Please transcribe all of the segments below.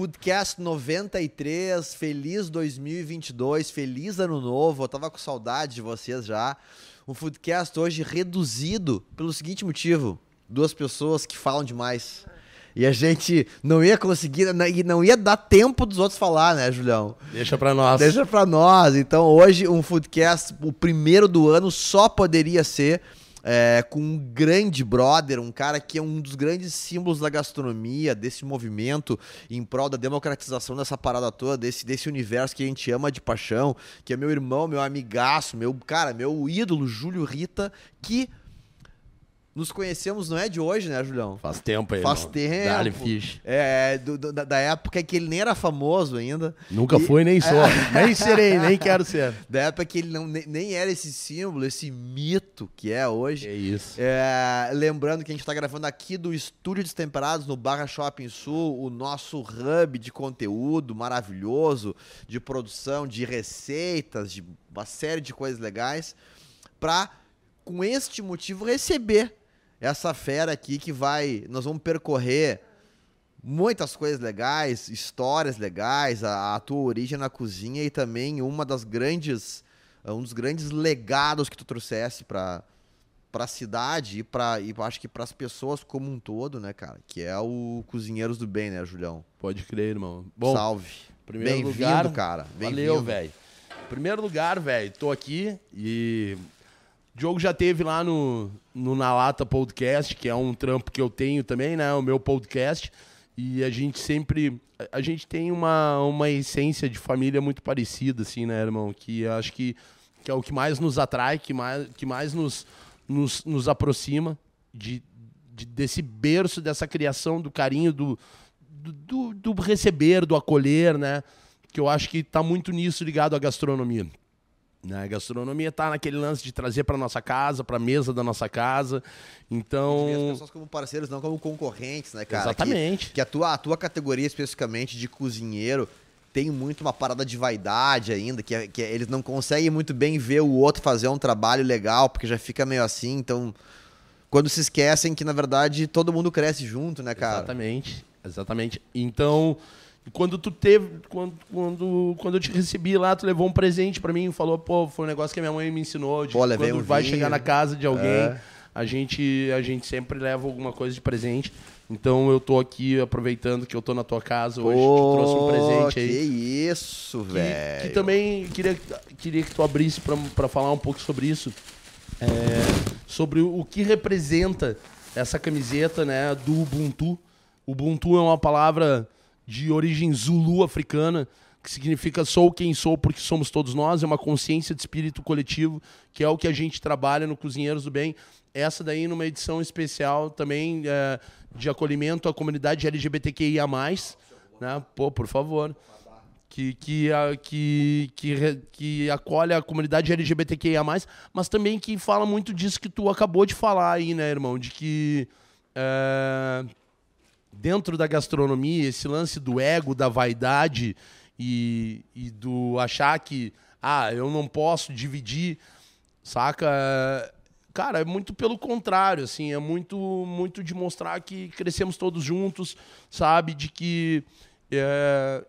Foodcast 93, feliz 2022, feliz ano novo. Eu tava com saudade de vocês já. Um Foodcast hoje reduzido pelo seguinte motivo: duas pessoas que falam demais. E a gente não ia conseguir, e não ia dar tempo dos outros falar, né, Julião? Deixa pra nós. Deixa pra nós. Então, hoje, um Foodcast, o primeiro do ano, só poderia ser é, com um grande brother, um cara que é um dos grandes símbolos da gastronomia, desse movimento em prol da democratização dessa parada toda, desse, desse universo que a gente ama de paixão, que é meu irmão, meu amigaço, meu cara, meu ídolo, Júlio Rita, que nos conhecemos, não é de hoje, né, Julião? Faz tempo aí. Faz irmão. tempo. Dali Fish. É, do- do- da, época que ele nem era famoso ainda. Nunca E- fui, nem sou. nem serei, nem quero ser. Da época que ele não, nem, nem era esse símbolo, esse mito que é hoje. É isso. É, lembrando que a gente está gravando aqui do Estúdio Destemperados no Barra Shopping Sul, o nosso hub de conteúdo maravilhoso, de produção, de receitas, de uma série de coisas legais, para, com este motivo, receber essa fera aqui que vai. Nós vamos percorrer muitas coisas legais, histórias legais, a, a tua origem na cozinha e também uma das grandes. Um dos grandes legados que tu trouxesse para para a cidade e para e acho que para as pessoas como um todo, né, cara? Que é o Cozinheiros do Bem, né, Julião? Pode crer, irmão. Bom, Salve. primeiro Bem-vindo, lugar, cara. valeu, velho. Primeiro lugar, velho, tô aqui e Diogo já teve lá no, no Na Lata Podcast, que é um trampo que eu tenho também, né? O meu podcast. E a gente sempre. a- gente tem uma, uma essência de família muito parecida, assim, né, irmão? Que acho que, que é o que mais nos atrai, que mais, que mais nos, nos, nos aproxima de, de- desse berço, dessa criação, do carinho, do, do, do, do receber, do acolher, né? Que eu acho que tá muito nisso ligado à gastronomia. Né? A gastronomia tá naquele lance de trazer para nossa casa, para mesa da nossa casa. Então, as pessoas como parceiros, não como concorrentes, né, cara? Exatamente. Que, que a, tua, a tua categoria especificamente de cozinheiro tem muito uma parada de vaidade ainda, que, é- que é- eles não conseguem muito bem ver o outro fazer um trabalho legal, porque já fica meio assim, então. Quando se esquecem que, na verdade, todo mundo cresce junto, né, cara? Exatamente, exatamente. Então, quando tu teve, quando, quando, quando eu te recebi lá, tu levou um presente pra mim, falou, pô, foi um negócio que a minha mãe me ensinou, de Pô, quando um vai vinho. chegar na casa de alguém, É. a gente a gente sempre leva alguma coisa de presente. Então eu tô aqui aproveitando que eu tô na tua casa hoje, te trouxe um presente aí. Que isso, Que, velho. que também queria, queria que tu abrisse para falar um pouco sobre isso. É, sobre o, o que representa essa camiseta né, do Ubuntu. Ubuntu é uma palavra de origem zulu africana, que significa sou quem sou porque somos todos nós, é uma consciência de espírito coletivo, que é o que a gente trabalha no Cozinheiros do Bem. Essa daí numa edição especial também é, de acolhimento à comunidade LGBTQIA+. Né? Pô, por favor que, que, que, que, que acolhe a comunidade LGBTQIA+, mas também que fala muito disso que tu acabou de falar aí, né, irmão? De que é, dentro da gastronomia, esse lance do ego, da vaidade e, e do achar que, ah, eu não posso dividir, saca? Cara, é muito pelo contrário, assim, é muito, muito de mostrar que crescemos todos juntos, sabe? De que é,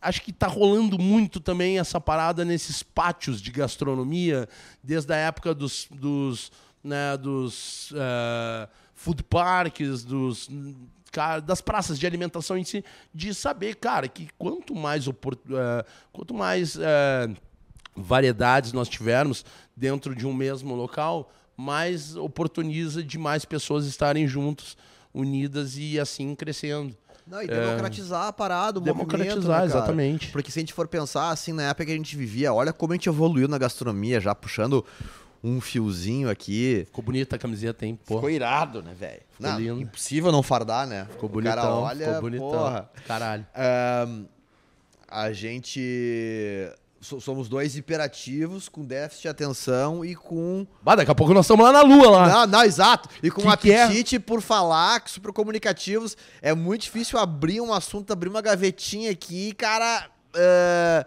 acho que tá rolando muito também essa parada nesses pátios de gastronomia, desde a época dos, dos, né, dos eh, food parks, dos, cara, das praças de alimentação em si, de saber, cara, que quanto mais, opor- eh, quanto mais eh, variedades nós tivermos dentro de um mesmo local, mais oportuniza de mais pessoas estarem juntos, unidas e assim crescendo. Não, e democratizar a parada, o Democratizar, movimento, né, exatamente. Porque se a gente for pensar, assim, na época que a gente vivia, olha como a gente evoluiu na gastronomia, já puxando um fiozinho aqui. Ficou bonita a camiseta, hein? Pô. Ficou irado, né, velho? Não, lindo. impossível não fardar, né? Ficou O bonitão, cara olha, ficou bonitão. porra. Caralho. Ahn, a gente... so- Somos dois hiperativos, com déficit de atenção e com... Bah, daqui a pouco nós estamos lá na lua lá. Não, não, exato. E com Que um é? apetite por falar, que super comunicativos. É muito difícil abrir um assunto, abrir uma gavetinha aqui, cara. é,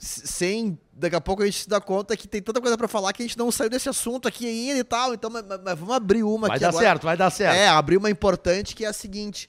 s- sem. Daqui a pouco a gente se dá conta que tem tanta coisa pra falar que a gente não saiu desse assunto aqui ainda e tal. Então, mas, mas- vamos abrir uma Vai aqui dar agora. certo, vai dar certo. É, abrir uma importante que é a seguinte.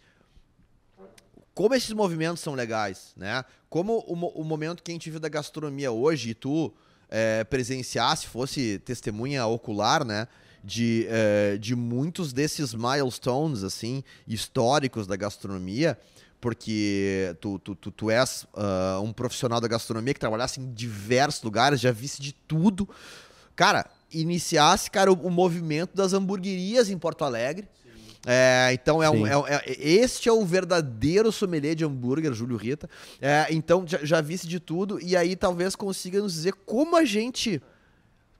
como esses movimentos são legais, né? Como o, o momento que a gente vive da gastronomia hoje, e tu é, presenciasse, fosse testemunha ocular, né? De, é, de muitos desses milestones, assim, históricos da gastronomia, porque tu, tu, tu, tu és ah, um profissional da gastronomia que trabalhasse em diversos lugares, já visse de tudo. Cara, iniciasse, cara, o, o movimento das hamburguerias em Porto Alegre. É, então, é um, é, é- este é o verdadeiro sommelier de hambúrguer, Júlio Rita. É, então, já, já visse de tudo, e aí talvez consiga nos dizer como a gente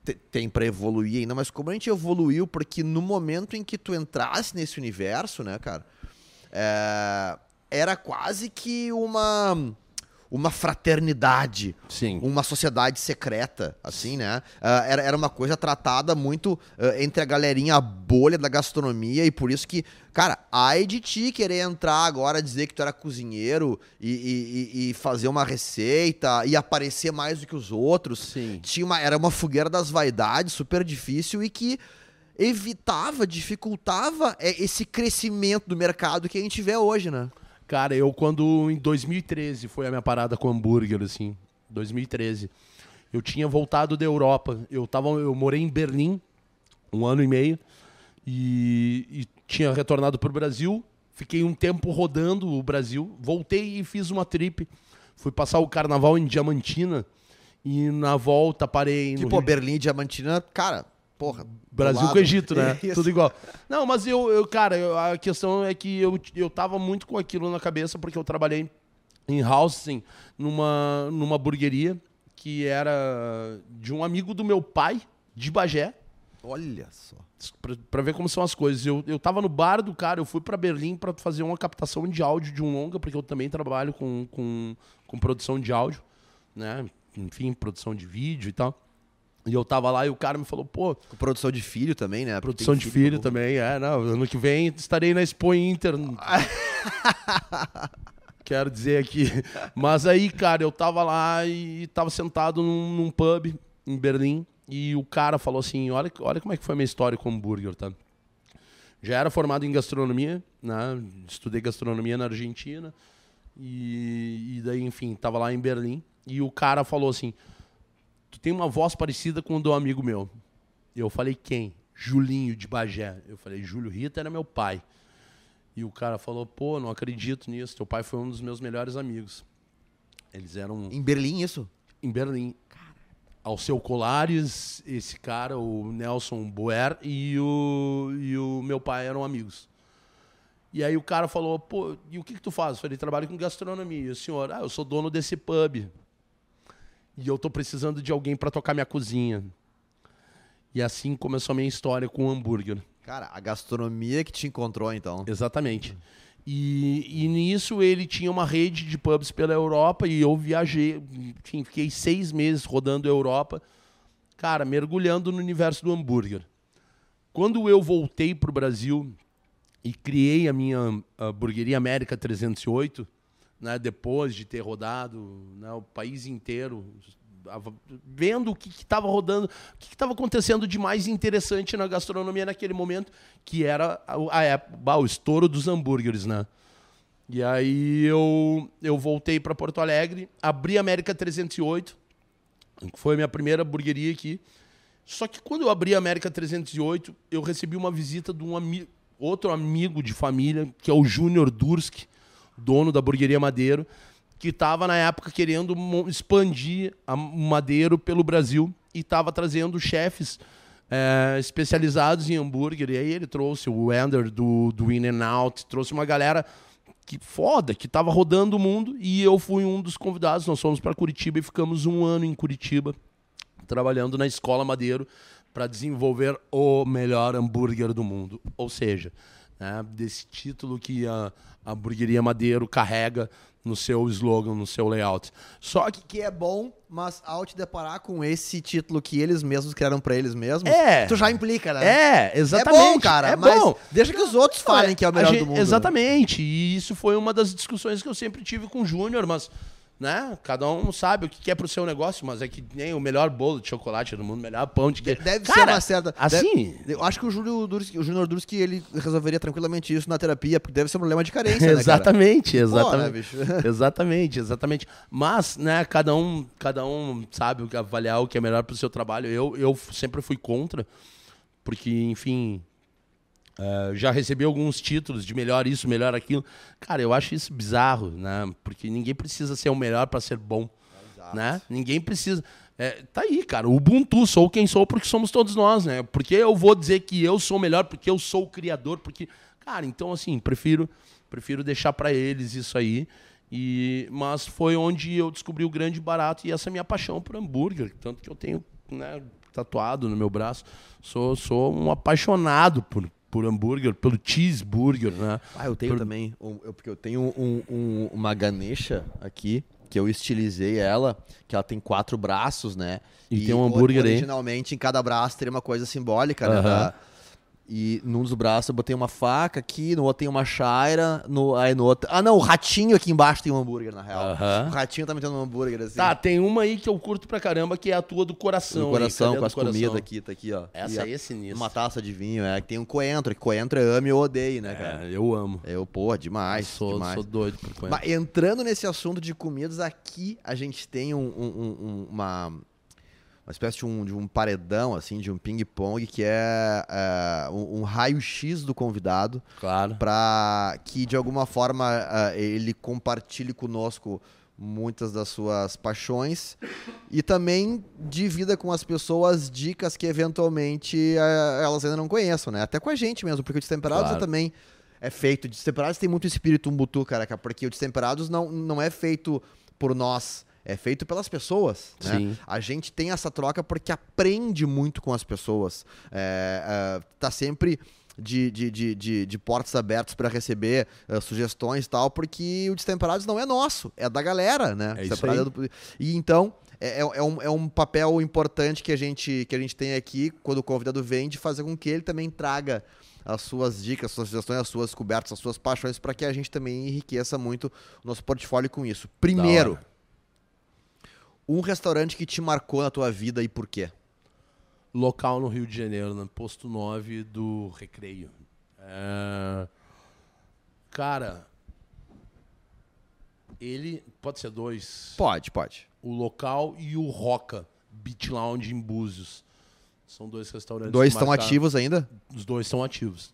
te- tem pra evoluir ainda, mas como a gente evoluiu, porque no momento em que tu entrasse nesse universo, né, cara, é, era quase que uma uma fraternidade, Sim. uma sociedade secreta, assim, né? Ah, era, era uma coisa tratada muito ah, entre a galerinha, a bolha da gastronomia, e por isso que, cara, ai de ti querer entrar agora, dizer que tu era cozinheiro e, e- e- fazer uma receita e aparecer mais do que os outros. Sim. Tinha uma, era uma fogueira das vaidades super difícil e que evitava, dificultava é, esse crescimento do mercado que a gente vê hoje, né? Cara, eu quando em 2013 foi a minha parada com hambúrguer, assim, 2013. Eu tinha voltado da Europa. Eu tava, eu morei em Berlim um ano e meio e, e tinha retornado pro Brasil. Fiquei um tempo rodando o Brasil. Voltei e fiz uma trip. Fui passar o carnaval em Diamantina e na volta parei Rio- Berlim e Diamantina, cara, porra. Brasil lado. com Egito, né? Isso. Tudo igual. Não, mas eu, eu cara, eu- a questão é que eu, eu tava muito com aquilo na cabeça porque eu trabalhei em housing numa, numa burgueria que era de um amigo do meu pai, de Bagé. Olha só. Pra, pra ver como são as coisas. Eu, eu tava no bar do cara, eu fui pra Berlim pra fazer uma captação de áudio de um longa, porque eu também trabalho com, com, com produção de áudio, né? Enfim, produção de vídeo e tal. E eu tava lá e o cara me falou, pô, Com produção de filho também, né? Produção de filho também, é. Não, ano que vem estarei na Expo Inter. Quero dizer aqui. Mas aí, cara, eu tava lá e tava sentado num, num pub em Berlim e o cara falou assim: olha, olha como é que foi a minha história com hambúrguer, tá? Já era formado em gastronomia, né? Estudei gastronomia na Argentina. E, e daí, enfim, tava lá em Berlim. E o cara falou assim: Tu tem uma voz parecida com o do amigo meu. Eu falei, quem? Julinho de Bagé. Eu falei, Júlio Rita era meu pai. E o cara falou, pô, não acredito nisso. Teu pai foi um dos meus melhores amigos. Eles eram Em Berlim, isso? em Berlim. Alceu Colares, esse cara, o Nelson Boer e o, e o meu pai eram amigos. E aí o cara falou, pô, e o que, que tu faz? Eu falei, trabalho com gastronomia. E o senhor, ah, eu sou dono desse pub. E eu tô precisando de alguém para tocar minha cozinha. E assim começou a minha história com o hambúrguer. Cara, a gastronomia que te encontrou, então. Exatamente. E, e nisso ele tinha uma rede de pubs pela Europa e eu viajei, enfim, fiquei seis meses rodando a Europa, cara, mergulhando no universo do hambúrguer. Quando eu voltei para o Brasil e criei a minha hamburgueria América 308, né, depois de ter rodado né, o país inteiro, vendo o que estava rodando, o que estava acontecendo de mais interessante na gastronomia naquele momento, que era a, a bah, o estouro dos hambúrgueres, né? E aí eu, eu voltei para Porto Alegre, abri a América 308, que foi a minha primeira hamburgueria aqui. Só que quando eu abri a América 308, eu recebi uma visita de um outro amigo de família, que é o Júnior Durski, dono da Burgueria Madeiro, que estava na época querendo expandir o Madeiro pelo Brasil e estava trazendo chefes é, especializados em hambúrguer. E aí ele trouxe o Ender do, do In n Out, trouxe uma galera que foda, que estava rodando o mundo e eu fui um dos convidados. Nós fomos para Curitiba e ficamos um ano em Curitiba trabalhando na Escola Madeiro para desenvolver o melhor hambúrguer do mundo. Ou seja, né, desse título que a, a hamburgueria Madeiro carrega no seu slogan, no seu layout. Só que Que é bom, mas ao te deparar com esse título que eles mesmos criaram pra eles mesmos, É. tu já implica, né? é, exatamente. É bom, cara, é mas bom. deixa que os outros falem que é o melhor gente- do mundo. né? Exatamente. E isso foi uma das discussões que eu sempre tive com o Júnior, mas né? Cada um sabe o que quer pro seu negócio, mas é que nem o melhor bolo de chocolate do mundo, o melhor pão de queijo. Deve ser Cara, uma certa. Assim, deve- eu acho que o Júlio Durski, o Júnior Durski, ele resolveria tranquilamente isso na terapia, porque deve ser um problema de carência, né, exatamente, Pô, exatamente. né, bicho? exatamente, exatamente. Mas, né, cada um, cada um sabe avaliar o que é melhor pro seu trabalho. Eu, eu sempre fui contra, porque, enfim, eh, já recebi alguns títulos de melhor isso, melhor aquilo. Cara, eu acho isso bizarro, né? Porque ninguém precisa ser o melhor para ser bom, né? Ninguém precisa. É, tá aí, cara. O Ubuntu, sou quem sou porque somos todos nós, né? Porque eu vou dizer que eu sou melhor porque eu sou o criador, porque, cara, então assim, prefiro, prefiro deixar para eles isso aí. E mas foi onde eu descobri o grande barato e essa minha paixão por hambúrguer, tanto que eu tenho, né, tatuado no meu braço. Sou, sou um apaixonado por por hambúrguer, pelo cheeseburger, né? Ah, eu tenho Por- também. um- eu- porque eu tenho um- um- uma Ganesha aqui, que eu estilizei ela, que ela tem quatro braços, né? E tem um hambúrguer aí. Originalmente, em cada braço teria uma coisa simbólica, né? Da- E num dos braços eu botei uma faca aqui, no outro tem uma chaira, no, aí no outro... Ah, não, o ratinho aqui embaixo tem um hambúrguer, na real. O ratinho tá metendo um hambúrguer, assim. Tá, tem uma aí que eu curto pra caramba, que é a tua do coração. aí. coração, Cadê a com do as comidas aqui, tá aqui, ó. Essa E aí é sinistra. Uma taça de vinho, é. Que tem um coentro, que coentro é ame ou odeie, né, cara? É, eu amo. Eu, pô, demais, sou, demais. sou doido por coentro. Mas entrando nesse assunto de comidas, aqui a gente tem um- um- um- uma, uma espécie de um, de um paredão, assim, de um ping-pong, que é, é, um, um raio-x do convidado, Claro. para que de alguma forma ah, ele compartilhe conosco muitas das suas paixões e também divida com as pessoas dicas que eventualmente ah, elas ainda não conheçam, né? Até com a gente mesmo, porque o Destemperados Claro. é também é feito. Destemperados tem muito espírito umbutu, cara, porque o Destemperados não, não é feito por nós. É feito pelas pessoas, né? Sim. A gente tem essa troca porque aprende muito com as pessoas. É, é, tá sempre de, de, de, de, de portas abertas para receber é, sugestões e tal, porque o Destemperados não é nosso, é da galera, né? É isso Destemperados aí. é do- E então, é, é, é um, é um papel importante que a, gente, que a gente tem aqui, quando o convidado vem, de fazer com que ele também traga as suas dicas, as suas sugestões, as suas cobertas, as suas paixões, para que a gente também enriqueça muito o nosso portfólio com isso. Primeiro. Um restaurante que te marcou na tua vida e por quê? Local no Rio de Janeiro, no posto 9 do Recreio. É, Cara, ele pode ser dois. Pode, pode. O local e o Roca Beach Lounge em Búzios. São dois restaurantes. Dois estão ativos ainda? Os dois estão ativos.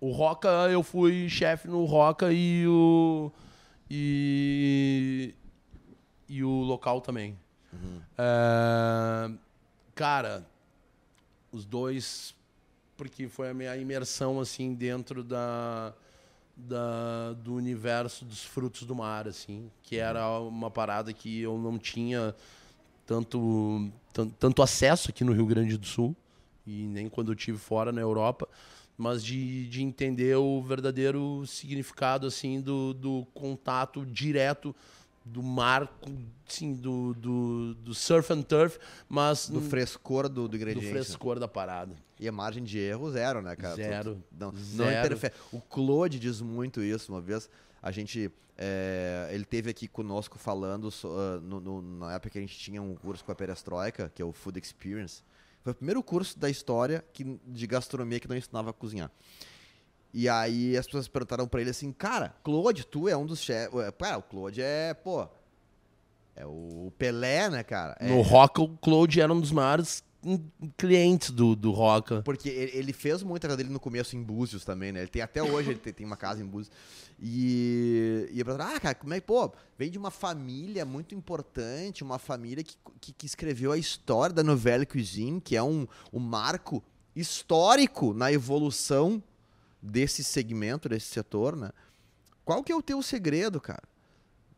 O Roca, eu fui chefe no Roca e o. E. E o local também. É, cara, os dois. Porque foi a minha imersão, assim, dentro da. Da, do universo dos frutos do mar, assim, que era uma parada que eu não tinha tanto, tan- tanto acesso aqui no Rio Grande do Sul e nem quando eu tive fora na Europa, mas de, de entender o verdadeiro significado assim do, do contato direto do mar, sim, do, do, do surf and turf, mas Do frescor do, do do ingrediente. né? frescor da parada. E a margem de erro, zero, né, cara? Zero. Não, não Zero. interfere. O Claude diz muito isso. Uma vez, a gente. é, ele teve aqui conosco falando ah, no- no- na época que a gente tinha um curso com a Perestroika, que é o Food Experience. Foi o primeiro curso da história que, de gastronomia que não ensinava a cozinhar. E aí as pessoas perguntaram pra ele assim, cara, Claude, tu é um dos chefes. Cara, o Claude é, pô. É o Pelé, né, cara? É, No Roca, o Claude era um dos maiores clientes do, do Roca. Porque ele fez muita casa dele no começo em Búzios também, né? Ele tem até hoje, ele tem, tem uma casa em Búzios. E, e eu ah, cara, como é que, pô, vem de uma família muito importante, uma família que, que, que escreveu a história da novela Cuisine, que é um, um marco histórico na evolução desse segmento, desse setor, né? Qual que é o teu segredo, cara?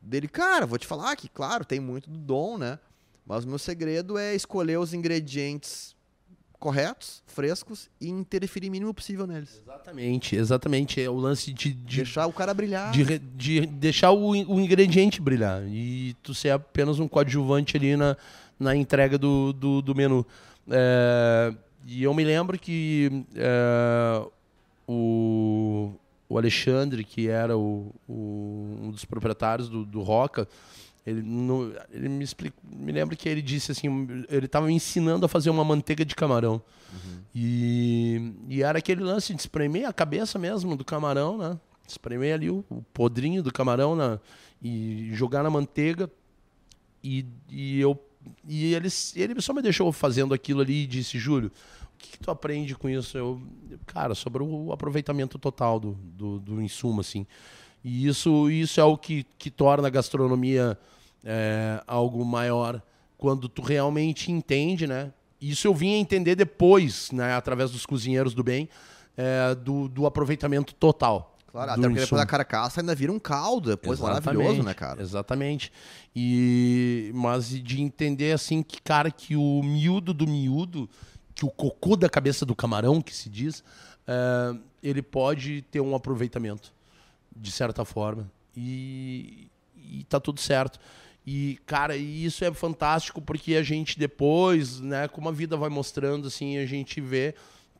Dele, cara, vou te falar que, claro, tem muito do dom, né? Mas o meu segredo é escolher os ingredientes corretos, frescos e interferir o mínimo possível neles. Exatamente, exatamente. É o lance de, de, Deixar o cara brilhar. de, de deixar o, o ingrediente brilhar. E tu ser apenas um coadjuvante ali na, na entrega do, do, do menu. É, e eu me lembro que é, o, o Alexandre, que era o, o- um dos proprietários do, do Roca, Ele, no, ele me explica, me lembra que ele disse assim, ele estava me ensinando a fazer uma manteiga de camarão. Uhum. E, e era aquele lance de espremer a cabeça mesmo do camarão, né? Espremer ali o, o podrinho do camarão na, e jogar na manteiga. E, e eu e ele, ele só me deixou fazendo aquilo ali e disse, Júlio, que, que tu aprende com isso? Eu, cara, sobre o aproveitamento total do, do, do insumo, assim. E isso, isso é o que, que torna a gastronomia é, algo maior quando tu realmente entende, né? Isso eu vim a entender depois, né, através dos cozinheiros do bem, é, do, do aproveitamento total. Claro, até porque depois a carcaça ainda vira um caldo, depois Exatamente. maravilhoso, né, cara? Exatamente. E mas de entender assim que cara que o miúdo do miúdo, que o cocô da cabeça do camarão, que se diz, é, ele pode ter um aproveitamento de certa forma. E, e tá tudo certo. E, cara, isso é fantástico porque a gente depois, né, como a vida vai mostrando, assim, a gente vê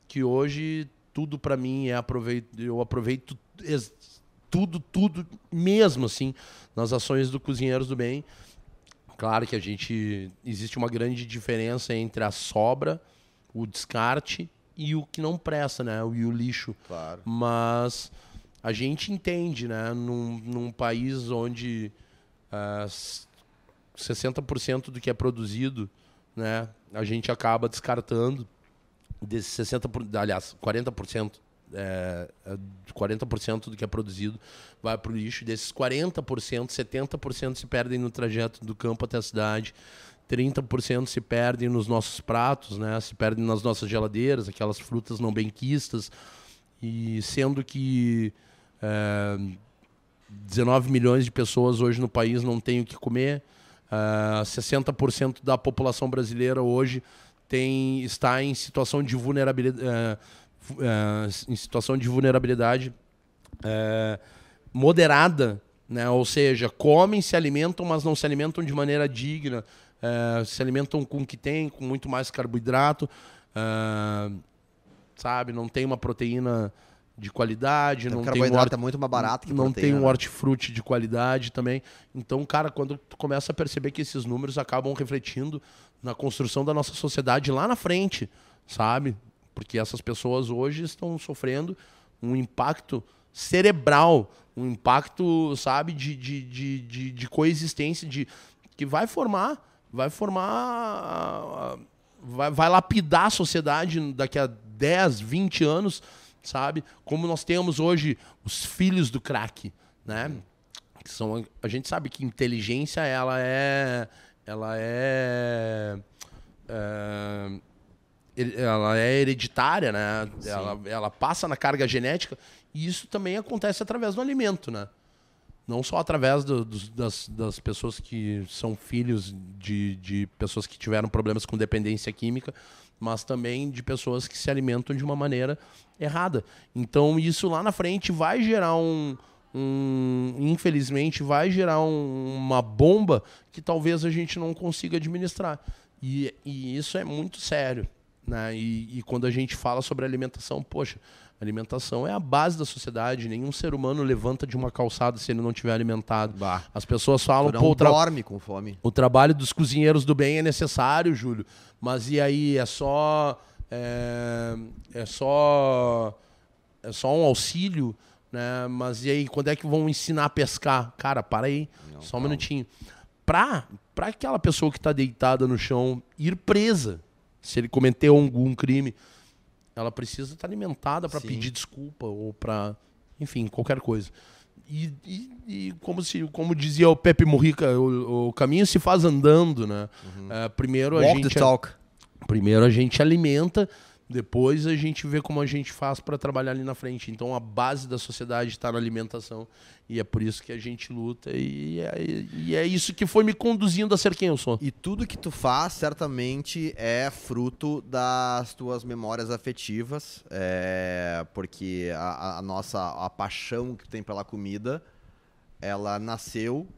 que hoje tudo para mim é aproveito, eu aproveito tudo, tudo mesmo, assim, nas ações do Cozinheiros do Bem. Claro que a gente, existe uma grande diferença entre a sobra, o descarte e o que não presta, né, e o lixo. Claro. Mas a gente entende, né, num, num país onde uh, 60% do que é produzido, né, a gente acaba descartando desses 60%, aliás, 40%, é, 40% do que é produzido vai para o lixo, desses 40%, 70% se perdem no trajeto do campo até a cidade, 30% se perdem nos nossos pratos, né? se perdem nas nossas geladeiras, aquelas frutas não benquistas, e sendo que é, 19 milhões de pessoas hoje no país não têm o que comer. É, 60% da população brasileira hoje tem, está em situação de vulnerabilidade, uh, em situação de vulnerabilidade moderada, né? ou seja, comem, se alimentam, mas não se alimentam de maneira digna, se alimentam com o que tem, com muito mais carboidrato, sabe? Não tem uma proteína de qualidade, não tem um hort... é muito mais barato que não proteína, tem um né? hortifruti de qualidade também. Então, cara, quando tu começa a perceber que esses números acabam refletindo na construção da nossa sociedade lá na frente, sabe? Porque essas pessoas hoje estão sofrendo um impacto cerebral, um impacto, sabe, de, de, de, de, de coexistência, de que vai formar, vai formar, vai, vai lapidar a sociedade daqui a 10, 20 anos sabe? Como nós temos hoje os filhos do crack, né? Que são, a gente sabe que inteligência ela é, ela é, é ela é hereditária, né? Ela, ela passa na carga genética e isso também acontece através do alimento, né? Não só através do, do, das, das pessoas que são filhos de, de pessoas que tiveram problemas com dependência química, mas também de pessoas que se alimentam de uma maneira errada. Então isso lá na frente vai gerar um, um infelizmente vai gerar um, uma bomba que talvez a gente não consiga administrar. E, e isso é muito sério. Né? E, e, quando a gente fala sobre alimentação, poxa, alimentação é a base da sociedade. Nenhum ser humano levanta de uma calçada se ele não tiver alimentado. Bah. As pessoas falam, não pô, dorme com fome. O trabalho dos cozinheiros do bem é necessário, Júlio. Mas e aí é só é, é só é só um auxílio, né? Mas e aí quando é que vão ensinar a pescar? Cara, para aí, não, só um calma. minutinho. Pra para aquela pessoa que está deitada no chão ir presa, se ele cometeu algum crime, ela precisa estar alimentada para pedir desculpa ou para, enfim, qualquer coisa. E, e, e, como, se, como dizia o Pepe Murrica, o, o caminho se faz andando, né? Uhum. É, primeiro Walk a gente. The talk. Primeiro a gente alimenta depois a gente vê como a gente faz para trabalhar ali na frente. Então a base da sociedade está na alimentação e é por isso que a gente luta e é, e é, isso que foi me conduzindo a ser quem eu sou. E tudo que tu faz certamente é fruto das tuas memórias afetivas, é, porque a, a nossa a paixão que tu tem pela comida, ela nasceu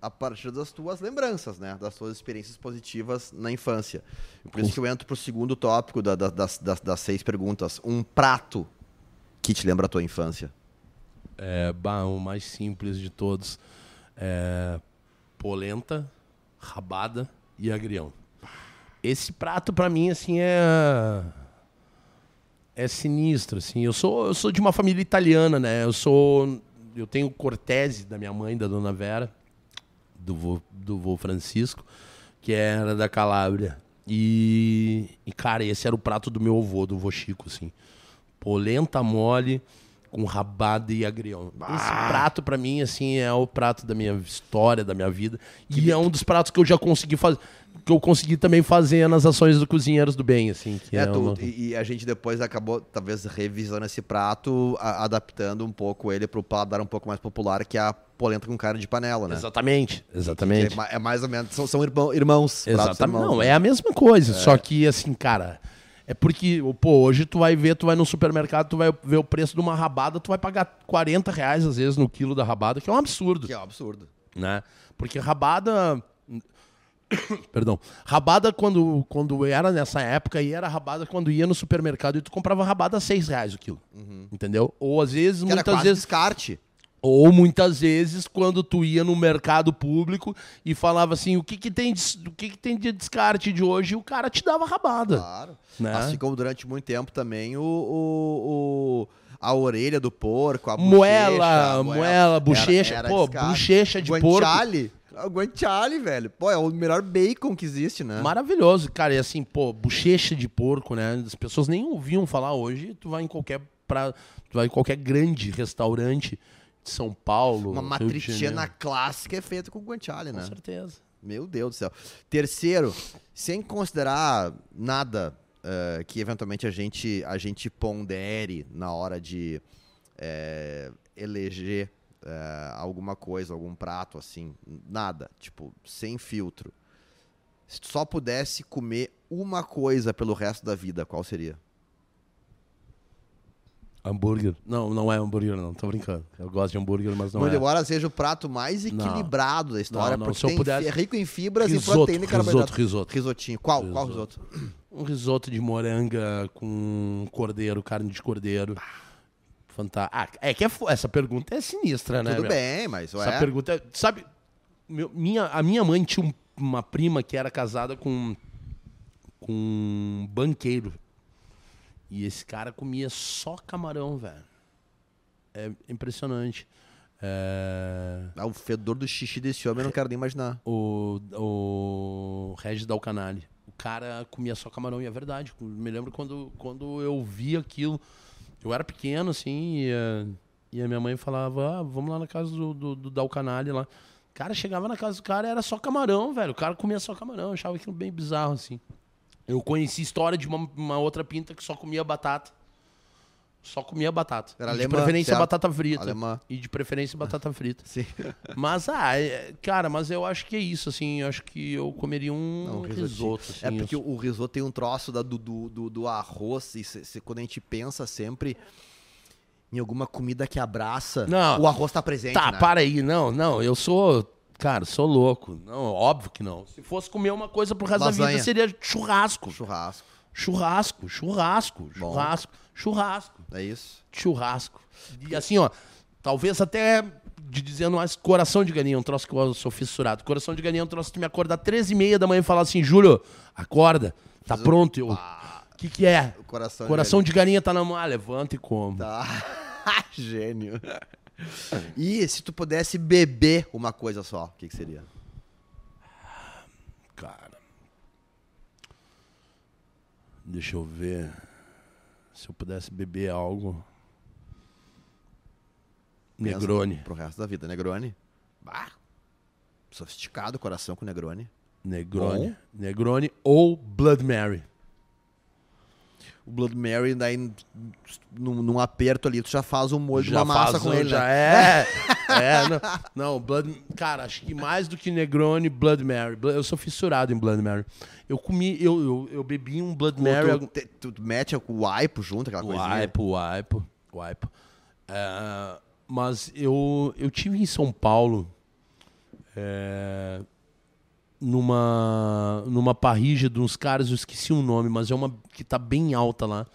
a partir das tuas lembranças, né? Das tuas experiências positivas na infância. Por isso que eu entro pro segundo tópico da, da, das, das, das, seis perguntas. Um prato que te lembra a tua infância. É, bah, o mais simples de todos. É, polenta, rabada e agrião. Esse prato pra mim assim é é sinistro assim. Eu sou eu sou de uma família italiana, né? Eu sou eu tenho Cortese da minha mãe, da dona Vera, do vô, do vô Francisco, que era da Calábria. E, e cara, esse era o prato do meu avô, do vô Chico, assim. Polenta mole com rabada e agrião. Esse prato pra mim assim é o prato da minha história, da minha vida, e é um dos pratos que eu já consegui fazer que eu consegui também fazer nas ações do Cozinheiros do Bem, assim. Que É, é tu- uma- e, e a gente depois acabou, talvez, revisando esse prato, a- adaptando um pouco ele pro paladar um pouco mais popular, que é a polenta com carne de panela, né? Exatamente, Que exatamente. É, é mais ou menos, são, são irmão- irmãos. Exatamente. irmãos, Não, né? é a mesma coisa, só que assim, cara, é porque, pô, hoje tu vai ver, tu vai no supermercado, tu vai ver o preço de uma rabada, tu vai pagar 40 reais às vezes no quilo da rabada, que é um absurdo, Que é um absurdo. né? Porque rabada... Perdão. Rabada, quando, quando era nessa época, e era rabada quando ia no supermercado e tu comprava rabada a 6 reais o quilo. Entendeu? Ou às vezes, Uhum. Que era muitas quase vezes. descarte. Ou muitas vezes, quando tu ia no mercado público e falava assim, o que, que, tem, de, o que, que tem de descarte de hoje, e o cara te dava rabada. Claro. Né? Assim como durante muito tempo também o, o- o- a orelha do porco, a Moela, bochecha, a moela, bochecha. Era- era Pô, descarte. bochecha de porco. Guanciale. O guanciale, velho. Pô, é o melhor bacon que existe, né? Maravilhoso, cara. E assim, pô, bochecha de porco, né? As pessoas nem ouviam falar hoje. Tu vai em qualquer pra, tu vai em qualquer grande restaurante de São Paulo. Uma matriciana clássica é feita com guanciale, Com né? certeza. Meu Deus do céu. Terceiro, sem considerar nada eh, que eventualmente a gente, a gente pondere na hora de eh, eleger eh, alguma coisa, algum prato assim, nada, tipo, sem filtro. Se tu só pudesse comer uma coisa pelo resto da vida, qual seria? Hambúrguer. Não, não é hambúrguer, não. Tô brincando. Eu gosto de hambúrguer, mas não Muito é. embora seja o prato mais Não. equilibrado da história, Não, não, porque se eu tem pudesse- é rico em fibras e Risoto, proteína e carboidrato. risoto, risoto. Risotinho. Qual? Qual Risoto. risoto? Um risoto de moranga com cordeiro, carne de cordeiro. Fantástico. Ah, é que é essa pergunta é sinistra, né? Tudo meu? bem, mas Essa ué, pergunta é. Sabe, meu- minha, a minha mãe tinha um- uma prima que era casada com, com um banqueiro. E esse cara comia só camarão, velho. É impressionante. É, Ah, o fedor do xixi desse homem eu não quero nem imaginar. o, o Regis Dalcanali. O cara comia só camarão, e é verdade. Me lembro quando, quando eu vi aquilo. Eu era pequeno, assim, e, eh, e a minha mãe falava: ah, vamos lá na casa do, do, do Dalcanali lá. Cara, chegava na casa do cara, era só camarão, velho. O cara comia só camarão. Achava aquilo bem bizarro, assim. Eu conheci história de uma, uma outra pinta que só comia batata. Só comia batata. Era E de alemã, preferência certo? batata frita. Alemã. E de preferência batata frita. Sim. Mas, ah, é- cara, mas eu acho que é isso, assim. Eu acho que eu comeria um Não, risoto, assim. é porque eu- o risoto tem um troço da- do, do, do, arroz, e se- se- quando a gente pensa sempre em alguma comida que abraça, Não. o arroz tá presente, Tá, né? para aí. Não, não, eu sou... Cara, sou louco. Não, óbvio que não. Se fosse comer uma coisa pro resto da Lasanha. vida, seria churrasco. Churrasco, Churrasco, churrasco, Bom. churrasco, churrasco, é isso? churrasco. E assim, ó, talvez até de dizendo mais coração de galinha, um troço que eu sou fissurado. Coração de galinha é um troço que tu me acordar às 13 e meia da manhã e falar assim, Júlio, acorda, tá pronto. Eu, o que que é? O coração, de Coração de galinha tá na mão. Ah, levanta e come. Tá. Gênio. E se tu pudesse beber uma coisa só, o que, que seria? Cara. Deixa eu ver. Se eu pudesse beber algo. Pensa Negroni. Pro resto da vida. Negroni. Bah. Sofisticado coração com Negroni. Negroni. Bom. Negroni ou Blood Mary. O Blood Mary, daí num, num aperto ali, tu já faz um molho de Já uma massa com o- ele, já né? é. é, não, não, Blood, cara, acho que mais do que Negroni, Blood Mary. Eu sou fissurado em Blood Mary. Eu comi, eu, eu, eu bebi um Blood Mary. Tu, te- tu, mete o aipo junto, aquela coisinha. Wipe, wipe, wipe. É, mas eu, eu tive em São Paulo é, numa numa parrilla de uns caras, eu esqueci o nome, mas é uma que tá bem alta lá.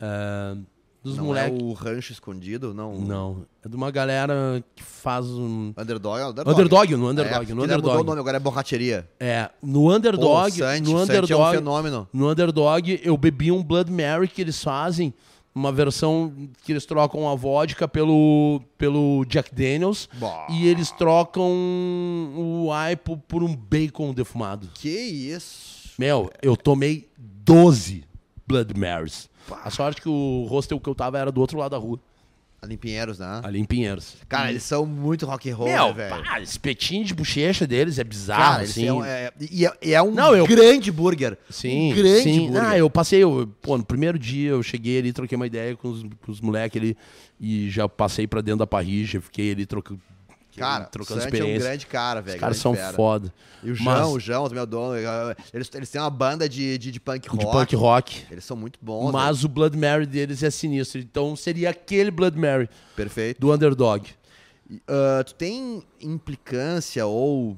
É, dos não moleques. é o rancho escondido, não. Não, é de uma galera que faz um. Underdog, é underdog. Underdog, no É, underdog, que no daí mudou o underdog. nome, agora é borracheria. É, no Pô, underdog, o Santi, no Santi é um underdog, fenômeno. no underdog, eu bebi um Blood Mary que eles fazem, uma versão que eles trocam a vodka pelo, pelo Jack Daniels Bah. e eles trocam o aipo por um bacon defumado. Que isso? Meu, eu tomei 12 Blood Marys. A sorte que o hostel que eu tava era do outro lado da rua, Ali em Pinheiros, né? ali em Pinheiros. Cara, eles são muito rock and roll, Meu, né, velho? pá, esse petinho de bochecha deles é bizarro, Cara, assim. são, é, e é, é um Não, eu- grande burger. Sim, um grande sim. burger. Ah, eu passei, eu, pô, no primeiro dia eu cheguei ali, troquei uma ideia com os, com os moleques ali e já passei pra dentro da parrilla, fiquei ali trocando, Cara, trocando Santi é um experiência. grande cara, velho. Os caras são fera. foda. E o João, Mas- o João também é dono. Eles, eles têm uma banda de, de, de punk rock. De punk rock. Eles são muito bons. Mas o Blood Mary deles é sinistro. Então seria aquele Blood Mary. Perfeito. do Underdog. Ah, tu tem implicância ou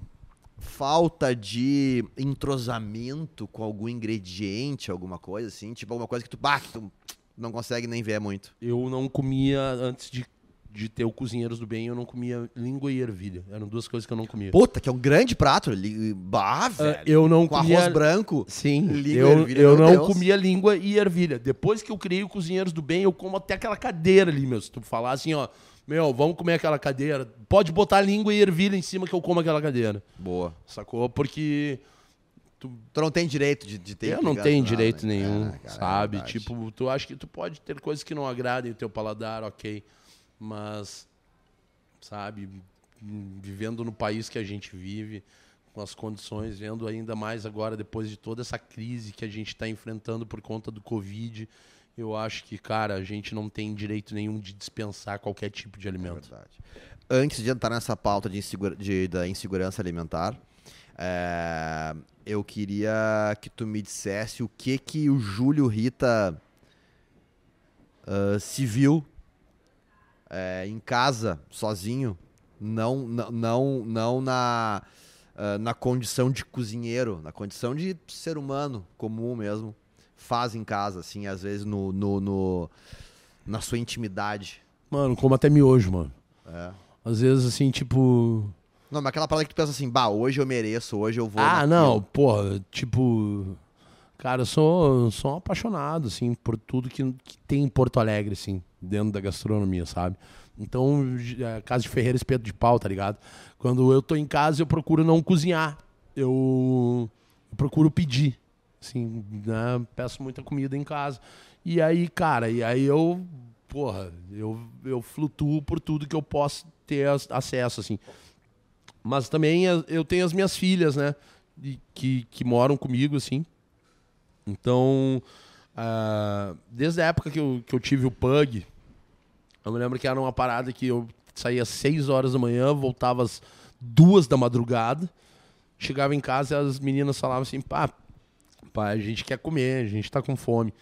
falta de entrosamento com algum ingrediente, alguma coisa assim? Tipo, alguma coisa que tu, bah, que tu não consegue nem ver muito. Eu não comia, antes de, de ter o Cozinheiros do Bem, eu não comia língua e ervilha. Eram duas coisas que eu não comia. Puta, que é um grande prato. li- Bah, Ah, velho. eu não com comia... arroz branco. Sim, Língua e eu, ervilha, eu não Deus. comia língua e ervilha. Depois que eu criei o Cozinheiros do Bem, eu como até aquela cadeira ali, meu. Se tu falar assim, ó, meu, vamos comer aquela cadeira, pode botar língua e ervilha em cima que eu como aquela cadeira. Boa. Sacou? Porque Tu não tem direito de, de ter eu não tenho nada, direito né? nenhum, É, cara, é sabe? verdade. tipo, tu acha que tu pode ter coisas que não agradem o teu paladar, ok. Mas, sabe, vivendo no país que a gente vive, com as condições, vendo ainda mais agora, depois de toda essa crise que a gente está enfrentando por conta do Covid, eu acho que, cara, a gente não tem direito nenhum de dispensar qualquer tipo de alimento. Verdade. Antes de entrar nessa pauta de insegura- de- da insegurança alimentar, é, eu queria que tu me dissesse o que que o Júlio Rita ah, se viu é, em casa, sozinho, não, não, não, não na, ah, na condição de cozinheiro, na condição de ser humano comum mesmo, faz em casa, assim, às vezes no, no, no- na sua intimidade. Mano, como até miojo, mano. É. Às vezes, assim, tipo. Não, mas aquela parada que tu pensa assim, bah, hoje eu mereço, hoje eu vou. Ah, naquilo. não, porra, tipo. Cara, eu sou, sou um apaixonado, assim, por tudo que, que tem em Porto Alegre, assim, dentro da gastronomia, sabe? Então, é, casa de Ferreira, espeto de pau, tá ligado? Quando eu tô em casa, eu procuro não cozinhar. Eu, eu procuro pedir, assim, né? Peço muita comida em casa. E aí, cara, e aí eu, porra, eu, eu flutuo por tudo que eu posso ter acesso, assim. Mas também as- eu tenho as minhas filhas, né? que, que moram comigo, assim. Então, ah, desde a época que eu, que eu tive o Pug, eu me lembro que era uma parada que eu saía às 6 horas da manhã, voltava às duas da madrugada, chegava em casa e as meninas falavam assim, pá, pai, a gente quer comer, a gente tá com fome.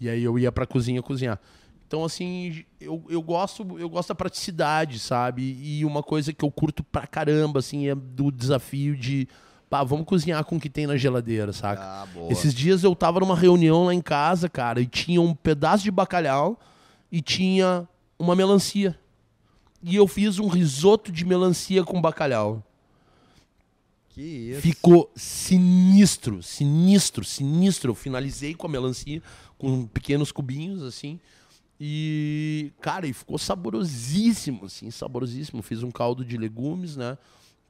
E aí eu ia pra cozinha cozinhar. Então, assim, eu, eu, gosto, eu gosto da praticidade, sabe? E uma coisa que eu curto pra caramba, assim, é do desafio de, pá, vamos cozinhar com o que tem na geladeira, saca? Ah. Esses dias eu tava numa reunião lá em casa, cara, e tinha um pedaço de bacalhau e tinha uma melancia. E eu fiz um risoto de melancia com bacalhau. Que isso. Ficou sinistro, sinistro, sinistro. Eu finalizei com a melancia, com pequenos cubinhos, assim. E, cara, e ficou saborosíssimo, assim, saborosíssimo. Fiz um caldo de legumes, né?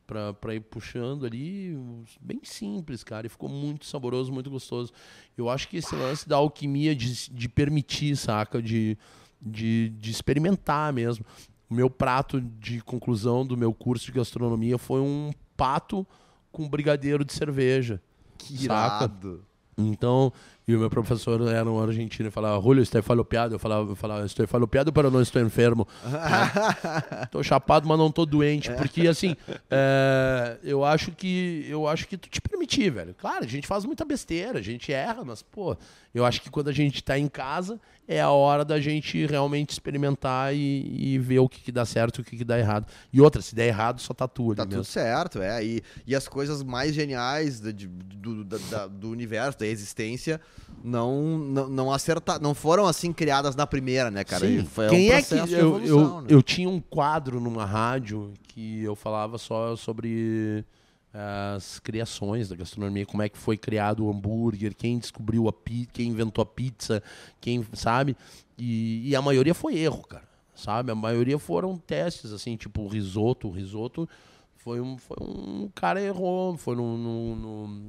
Pra ir puxando ali, bem simples, cara. E ficou muito saboroso, muito gostoso. Eu acho que esse lance da alquimia de, de permitir, saca? De, de, de experimentar mesmo. O meu prato de conclusão do meu curso de gastronomia foi um pato com brigadeiro de cerveja. Que saca? irado. Então, e o meu professor era um argentino e falava, Julio, estou falopeado. Eu falava, eu falava estou falopeado, mas não estou enfermo. Estou chapado, mas não estou doente. Porque, assim, é, eu acho que eu acho que tu te permitir, velho. Claro, a gente faz muita besteira, a gente erra, mas, pô, eu acho que quando a gente está em casa, é a hora da gente realmente experimentar e, e ver o que, que dá certo e o que, que dá errado. E outra, se der errado, só tatua ali Tá mesmo. tudo certo, é. E, e as coisas mais geniais do, da- da- do universo, da existência, não não, não acertar, não foram assim criadas na primeira, né, cara? Sim. Foi Quem um é que eu, eu, evolução, né? eu tinha um quadro numa rádio que eu falava só sobre as criações da gastronomia, como é que foi criado o hambúrguer, quem descobriu a pizza, quem inventou a pizza, quem sabe? E, e a maioria foi erro, cara. Sabe? A maioria foram testes assim, tipo o risoto, o risoto foi um, foi um cara errou, foi no, no-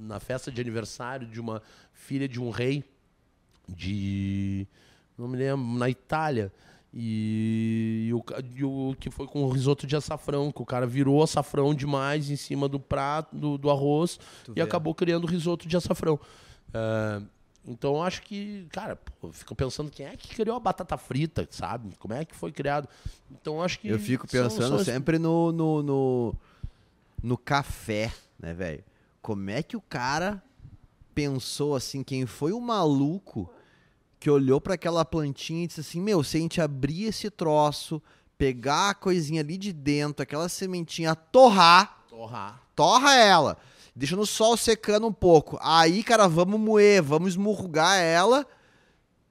na festa de aniversário de uma filha de um rei de não me lembro na Itália e, e o, e o que foi com o risoto de açafrão que o cara virou açafrão demais em cima do prato do, do arroz Tu e vê. acabou criando risoto de açafrão É, então eu acho que cara pô, eu fico pensando quem é que criou a batata frita sabe como é que foi criado então eu acho que Eu fico são- pensando são- sempre no, no, no, no café, né, velho? Como é que o cara pensou assim, quem foi o maluco que olhou pra aquela plantinha e disse assim, meu, se a gente abrir esse troço, pegar a coisinha ali de dentro, aquela sementinha, torrar, torrar torra ela, deixa no sol secando um pouco. Aí, cara, vamos moer, vamos esmurrugar ela,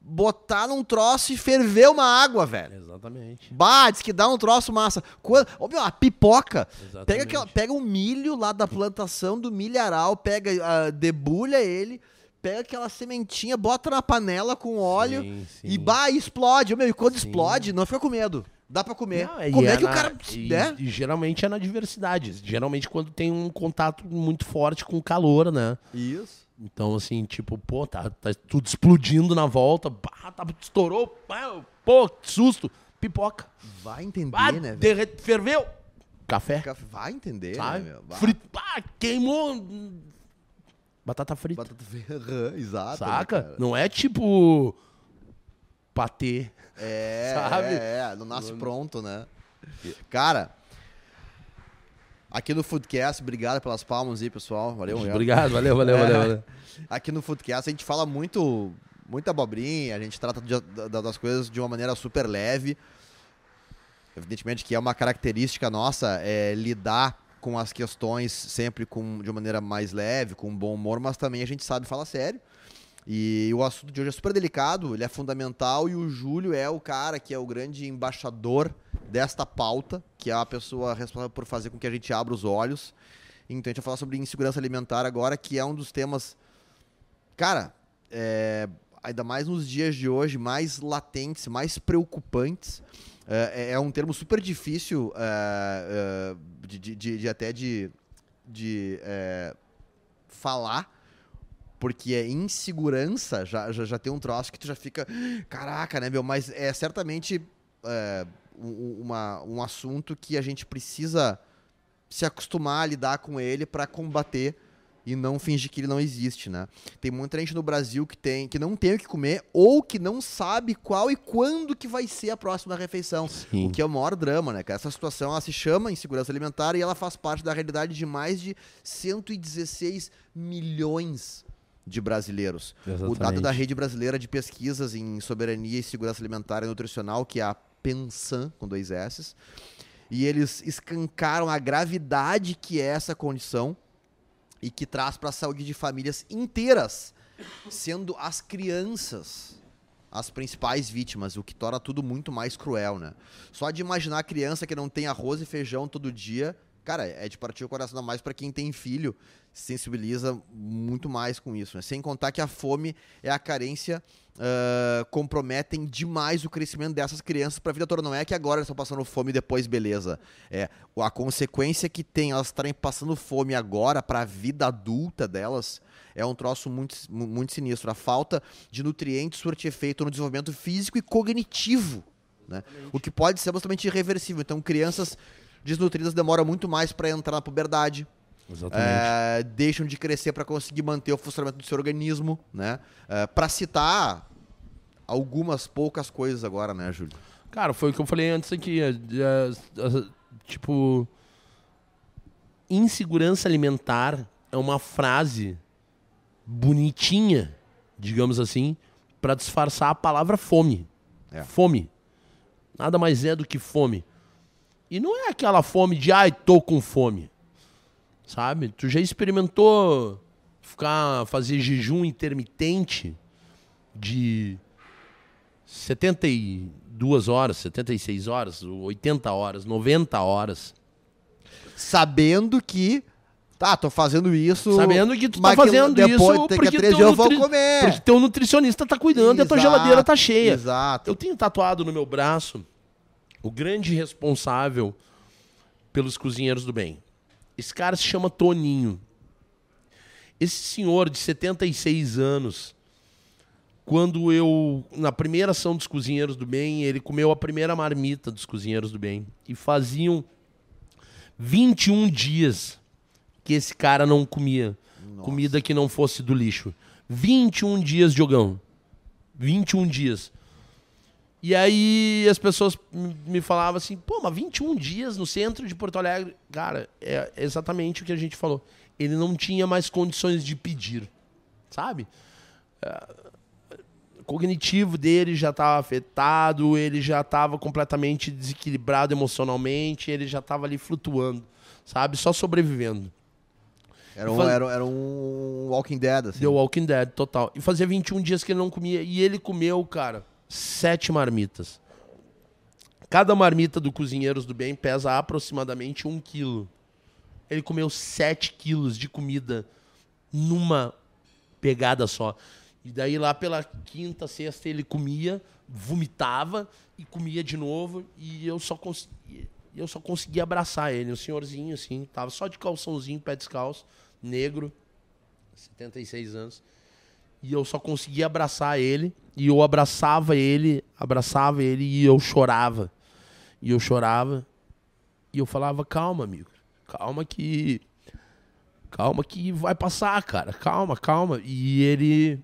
botar num troço e ferver uma água, velho. exatamente Bah, diz que dá um troço massa. Quando, ô, meu, a pipoca. Exatamente. Pega, aquela, pega o milho lá da plantação do milharal, pega, ah, debulha ele, pega aquela sementinha, bota na panela com óleo Sim, e sim. bah, explode. Meu, e quando Sim. explode, não fica com medo. Dá pra comer. Não, e Como é, é que o na- cara. E, né? e geralmente é na diversidade. Geralmente quando tem um contato muito forte com o calor, né? Isso. Então, assim, tipo, pô, tá, tá tudo explodindo na volta. Pá, tá, estourou. Pá, pô, que susto. Pipoca. Vai entender, Pá, né, derre- ferveu. Café. Vai entender, Sabe? né, meu? Frito. Pá, queimou. Batata frita. Batata ferrã, exato. né, saca? cara? Não é tipo. Patê. É, Sabe? é, é, não nasce pronto, né? Cara, aqui no Foodcast, obrigado pelas palmas aí, pessoal. Valeu. Obrigado, valeu, valeu, É. valeu, valeu. Aqui no Foodcast a gente fala muito, muita abobrinha, a gente trata de- da- das coisas de uma maneira super leve. Evidentemente que é uma característica nossa é, lidar com as questões sempre com, de uma maneira mais leve, com bom humor, mas também a gente sabe falar sério. E o assunto de hoje é super delicado, ele é fundamental e o Júlio é o cara que é o grande embaixador desta pauta, que é a pessoa responsável por fazer com que a gente abra os olhos. Então a gente vai falar sobre insegurança alimentar agora, que é um dos temas, cara, é, ainda mais nos dias de hoje, mais latentes, mais preocupantes. É, é um termo super difícil é, é, de, de- de- de até de, de é, falar, porque é insegurança, já, já, já tem um troço que tu já fica, caraca, né, meu? Mas é certamente é, uma, um assunto que a gente precisa se acostumar a lidar com ele para combater e não fingir que ele não existe, né? Tem muita gente no Brasil que tem que não tem o que comer ou que não sabe qual e quando que vai ser a próxima refeição. Sim. O que é o maior drama, né? Essa situação ela se chama insegurança alimentar e ela faz parte da realidade de mais de 116 milhões de brasileiros. O dado Exatamente. da Rede Brasileira de Pesquisas em Soberania e Segurança Alimentar e Nutricional, que é a PENSAN, com dois S, e eles escancaram a gravidade que é essa condição e que traz para a saúde de famílias inteiras, sendo as crianças as principais vítimas, o que torna tudo muito mais cruel, né? Só de imaginar a criança que não tem arroz e feijão todo dia, cara, é de partir o coração, ainda mais para quem tem filho, sensibiliza muito mais com isso, né? Sem contar que a fome e a carência ah, comprometem demais o crescimento dessas crianças para a vida toda. Não é que agora elas estão passando fome e depois beleza. É a consequência que tem elas estarem passando fome agora para a vida adulta delas é um troço muito, mu- muito sinistro. A falta de nutrientes surte efeito no desenvolvimento físico e cognitivo, né? O que pode ser absolutamente irreversível. Então, crianças desnutridas demoram muito mais para entrar na puberdade. É, deixam de crescer para conseguir manter o funcionamento do seu organismo, né? para citar algumas poucas coisas agora, né, Júlio? Cara, foi o que eu falei antes aqui. é, é, é, tipo. Insegurança alimentar é uma frase bonitinha, digamos assim, para disfarçar a palavra fome. É. Fome. Nada mais é do que fome. E não é aquela fome de, ai, tô com fome. Sabe? Tu já experimentou ficar fazer jejum intermitente de 72 horas, 76 horas, 80 horas, 90 horas. Sabendo que. Tá, tô fazendo isso. Sabendo que tu tá fazendo depois, isso porque três dias eu vou comer. Porque teu nutricionista tá cuidando e a tua Exato, geladeira tá cheia. Exato. Eu tenho tatuado no meu braço o grande responsável pelos cozinheiros do bem. Esse cara se chama Toninho. Esse senhor de 76 anos, quando eu, na primeira ação dos cozinheiros do bem, ele comeu a primeira marmita dos cozinheiros do bem. E faziam 21 dias que esse cara não comia comida que não fosse do lixo. 21 dias, Diogão. 21 dias. E aí as pessoas me falavam assim, pô, mas 21 dias no centro de Porto Alegre. Cara, é exatamente o que a gente falou. Ele não tinha mais condições de pedir, sabe? É, O cognitivo dele já estava afetado, ele já estava completamente desequilibrado emocionalmente, ele já estava ali flutuando, sabe? Só sobrevivendo. Era um, Faz- era, era um Walking Dead, assim. The Walking Dead, total. E fazia 21 dias que ele não comia. E ele comeu, cara, sete marmitas. Cada marmita do Cozinheiros do Bem pesa aproximadamente um quilo. Ele comeu sete quilos de comida numa pegada só. E daí lá pela quinta, sexta ele comia, vomitava e comia de novo. E eu só conseguia, eu só conseguia abraçar ele. Um senhorzinho assim, tava só de calçãozinho, pé descalço, negro, 76 anos. E eu só conseguia abraçar ele. E eu abraçava ele, abraçava ele e eu chorava. E eu chorava. E eu falava, calma, amigo. Calma que. Calma que vai passar, cara. Calma, calma. E ele.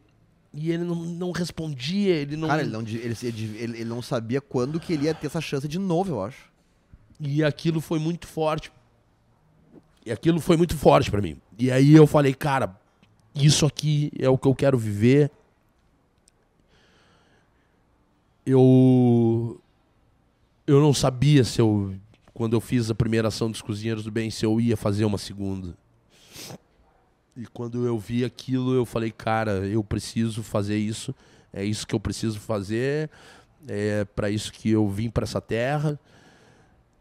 E ele não, não respondia, ele não. Cara, ele não, ele, ele, ele não sabia quando que ele ia ter essa chance de novo, eu acho. E aquilo foi muito forte. E aquilo foi muito forte pra mim. E aí eu falei, cara, isso aqui é o que eu quero viver. Eu eu não sabia se eu quando eu fiz a primeira ação dos cozinheiros do bem se eu ia fazer uma segunda. E quando eu vi aquilo, eu falei, cara, eu preciso fazer isso. É isso que eu preciso fazer. É para isso que eu vim para essa terra.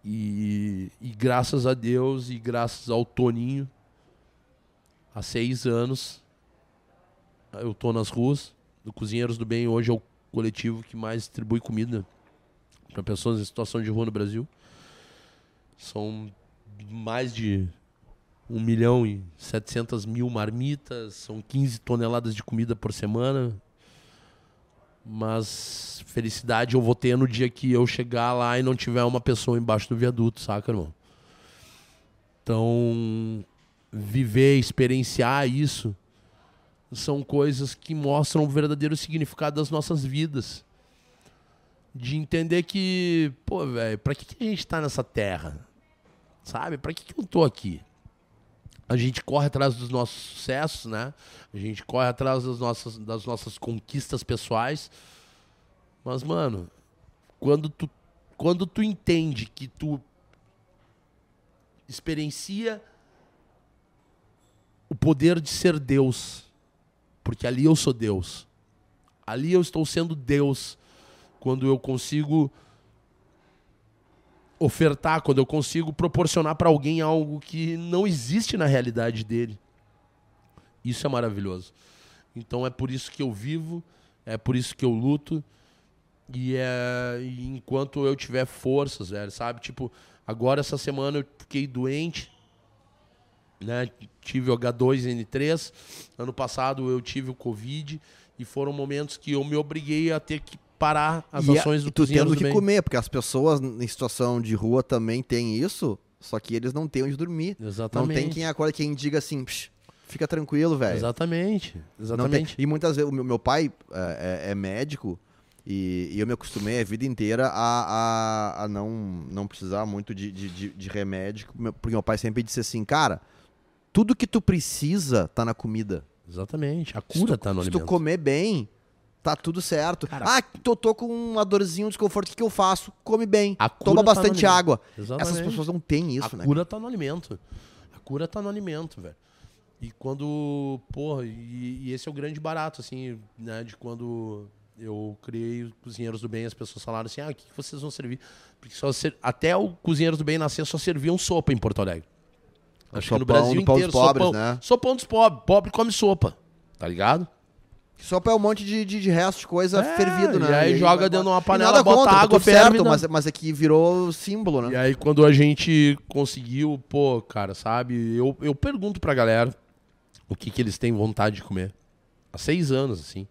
E, e graças a Deus e graças ao Toninho, há seis anos, eu tô nas ruas do Cozinheiros do Bem. Hoje é o coletivo que mais distribui comida para pessoas em situação de rua no Brasil. São mais de 1 milhão e 700 mil marmitas, são 15 toneladas de comida por semana. Mas felicidade eu vou ter no dia que eu chegar lá e não tiver uma pessoa embaixo do viaduto, saca, irmão? Então, viver, experienciar isso são coisas que mostram o verdadeiro significado das nossas vidas. De entender que, pô, velho, pra que, que a gente tá nessa terra? Sabe? Pra que, que eu tô aqui? A gente corre atrás dos nossos sucessos, né? A gente corre atrás das nossas, das nossas conquistas pessoais. Mas, mano, quando tu, quando tu entende que tu experiencia o poder de ser Deus, porque ali eu sou Deus. Ali eu estou sendo Deus quando eu consigo ofertar, quando eu consigo proporcionar para alguém algo que não existe na realidade dele. Isso é maravilhoso. Então é por isso que eu vivo, é por isso que eu luto. E é e enquanto eu tiver forças, velho, sabe? Tipo, agora essa semana eu fiquei doente, né? Tive o H2N3. Ano passado eu tive o Covid e foram momentos que eu me obriguei a ter que parar as e, ações e do tu Cozinheiros tendo do que Bem. comer, porque as pessoas em situação de rua também têm isso, só que eles não têm onde dormir. Exatamente. Não tem quem acorda, quem diga assim, "Psh, fica tranquilo, velho. Exatamente. Exatamente. E muitas vezes, o meu, meu pai é, é- é médico e, e eu me acostumei a vida inteira a, a, a não, não precisar muito de, de, de- de remédio, porque meu pai sempre disse assim, cara, tudo que tu precisa tá na comida. Exatamente. A Se cura tu, tá no se tu alimento. comer bem, tá tudo certo. Cara, ah, tô, tô com uma dorzinha, um desconforto, o que, que eu faço? Come bem, A toma tá bastante água. Exatamente. Essas pessoas não têm isso, a né? cura tá no alimento. A cura tá no alimento, velho. E quando, porra, e, e esse é o grande barato, assim, né, de quando eu criei Cozinheiros do Bem, as pessoas falaram assim, ah, o que, que vocês vão servir? Porque só ser, até o Cozinheiros do Bem nascer só serviam sopa em Porto Alegre. Acho que no Sopão Brasil do pão dos inteiro, pobres, sopão, né? sopão dos pobres, pobre come sopa, tá ligado? Sopa é um monte de, de, de resto de coisa É, fervido, né? e aí joga vai- dentro de uma e panela, nada bota contra, tá água, certo, ferve, mas, mas é que virou símbolo, E né? aí, quando a gente conseguiu, pô, cara, sabe? Eu, eu pergunto pra galera o que, que eles têm vontade de comer. Há seis anos, assim.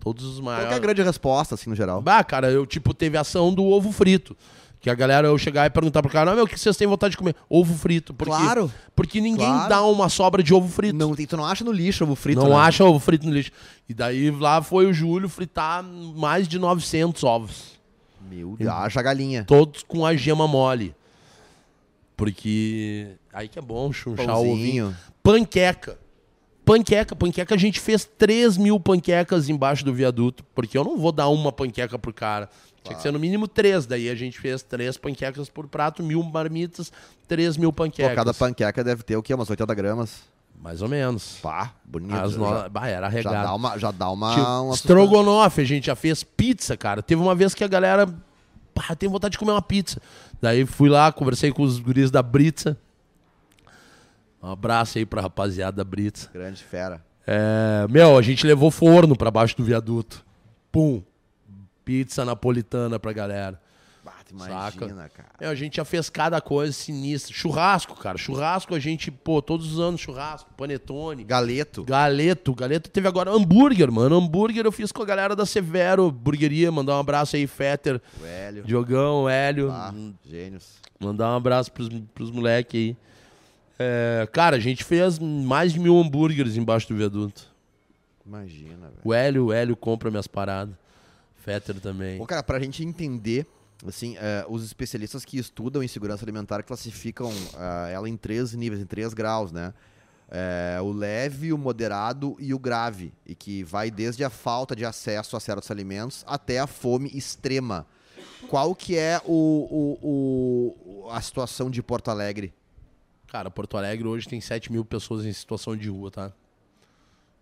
Todos os Qual que é a maiores. grande resposta, assim, no geral? Bah, cara, eu, tipo, teve ação do ovo frito. Que a galera, eu chegar e perguntar pro cara, "Ah, meu, o que vocês têm vontade de comer? Ovo frito. Porque, Claro. Porque ninguém Claro. dá uma sobra de ovo frito. Não, tu não acha no lixo ovo frito, Não né? acha ovo frito no lixo. E daí lá foi o Júlio fritar mais de 900 ovos. Meu Deus, acha a galinha. Todos com a gema mole. Porque aí que é bom chunchar o ovinho. Panqueca. Panqueca, panqueca, a gente fez 3 mil panquecas embaixo do viaduto, porque eu não vou dar uma panqueca pro cara. Tinha que ser no mínimo três. Daí a gente fez três panquecas por prato, mil marmitas, 3 mil Pô, panquecas. cada panqueca deve ter o quê? Umas 80 gramas? Mais ou menos. Pá, bonito. As já, no... bah, era já regado. dá uma... Já dá uma, Tipo, uma Strogonoff, a gente já fez pizza, cara. Teve uma vez que a galera. Pá, tem vontade de comer uma pizza. Daí fui lá, conversei com os guris da Britza. Um abraço aí pra rapaziada da Britza. grande fera. É, meu, a gente levou forno pra baixo do viaduto. Pum. Pizza napolitana pra galera. Bah, tu imagina, Saca? cara. Meu, a gente já fez cada coisa sinistra. Churrasco, cara. Churrasco a gente, pô, todos os anos churrasco. Panetone. Galeto. Galeto, Galeto teve agora hambúrguer, mano. Hambúrguer eu fiz com a galera da Severo Burgueria. Mandar um abraço aí, Fetter, O Hélio. Diogão, Hélio. Ah, gênios. Mandar um abraço pros, pros moleques aí. É, cara, a gente fez mais de mil hambúrgueres embaixo do viaduto. Imagina, velho. O Hélio, o Hélio compra minhas paradas. Fetter também. Bom, cara, pra gente entender, assim, é, os especialistas que estudam em segurança alimentar classificam ah, ela em três níveis, em três graus, né? É, o leve, o moderado e o grave. E que vai desde a falta de acesso a certos alimentos até a fome extrema. Qual que é o, o- o- a situação de Porto Alegre? Cara, Porto Alegre hoje tem 7 mil pessoas em situação de rua, tá?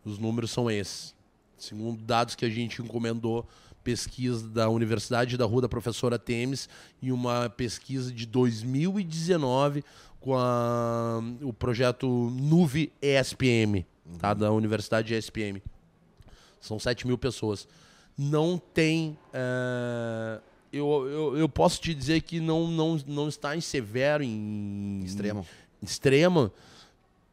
Os números são esses. Segundo dados que a gente encomendou, pesquisa da Universidade da Rua da professora Temes e uma pesquisa de 2019 com a- o projeto Nuve ESPM, tá? da Universidade ESPM. São 7 mil pessoas. Não tem. eh, eu, eu, eu posso te dizer que não, não, não está em severo, em Extremo. extrema,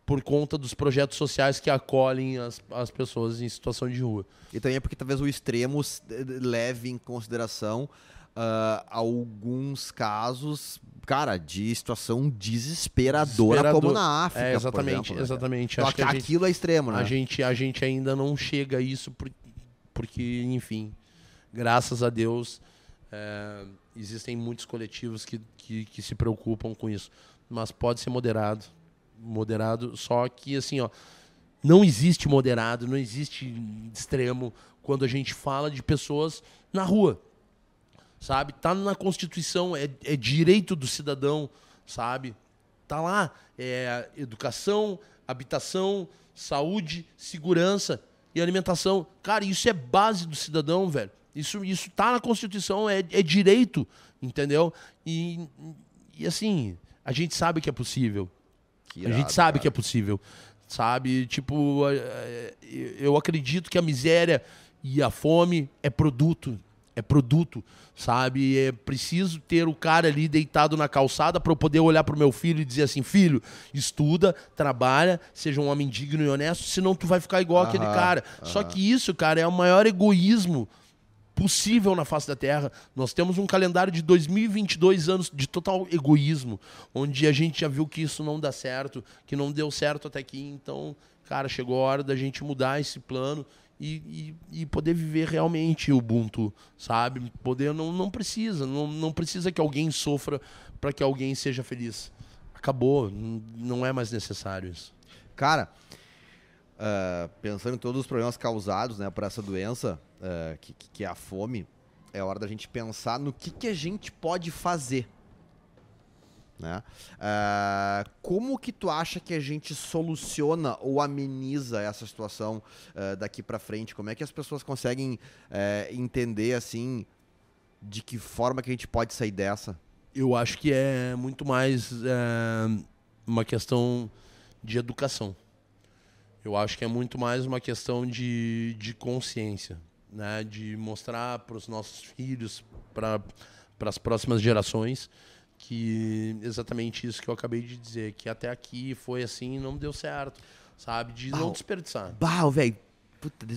por conta dos projetos sociais que acolhem as, as pessoas em situação de rua. E também é porque talvez o extremo s- leve em consideração ah, alguns casos, cara, de situação desesperadora, Desesperador. como na África. É, exatamente, exemplo, né, exatamente. Então, Acho que a gente, aquilo é extremo, né? a, gente, a gente ainda não chega a isso por- porque, enfim, graças a Deus, é, existem muitos coletivos que, que, que se preocupam com isso. Mas pode ser moderado. Moderado, só que assim, ó, não existe moderado, não existe extremo quando a gente fala de pessoas na rua. Sabe? Tá na Constituição, é, é direito do cidadão, sabe? Tá lá, é educação, habitação, saúde, segurança e alimentação. Cara, isso é base do cidadão, velho. Isso, isso tá na Constituição, é, é direito, entendeu? E, e assim, a gente sabe que é possível. Que a gente irado, sabe cara. que é possível. Sabe? Tipo, eu acredito que a miséria e a fome é produto. É produto, sabe? É preciso ter o cara ali deitado na calçada para eu poder olhar pro meu filho e dizer assim: filho, estuda, trabalha, seja um homem digno e honesto, senão tu vai ficar igual aquele cara. Só que isso, cara, é o maior egoísmo possível na face da Terra. Nós temos um calendário de 2022 anos de total egoísmo, onde a gente já viu que isso não dá certo, que não deu certo até aqui. Então, cara, chegou a hora da gente mudar esse plano e, e, e poder viver realmente o Ubuntu, sabe? Poder não, não precisa, não, não precisa que alguém sofra para que alguém seja feliz. Acabou, não é mais necessário isso. Cara, ah, pensando em todos os problemas causados né, por essa doença, ah, que, que- é a fome, é hora da gente pensar no que, que a gente pode fazer. Né? Uh, como que tu acha que a gente soluciona ou ameniza essa situação uh, daqui para frente? Como é que as pessoas conseguem uh, entender assim de que forma que a gente pode sair dessa? Eu acho que é muito mais é, uma questão de educação. Eu acho que é muito mais uma questão de, de consciência, né? de mostrar para os nossos filhos, para as próximas gerações, que exatamente isso que eu acabei de dizer, que até aqui foi assim e não deu certo, sabe? De bah, não desperdiçar. Bah, velho,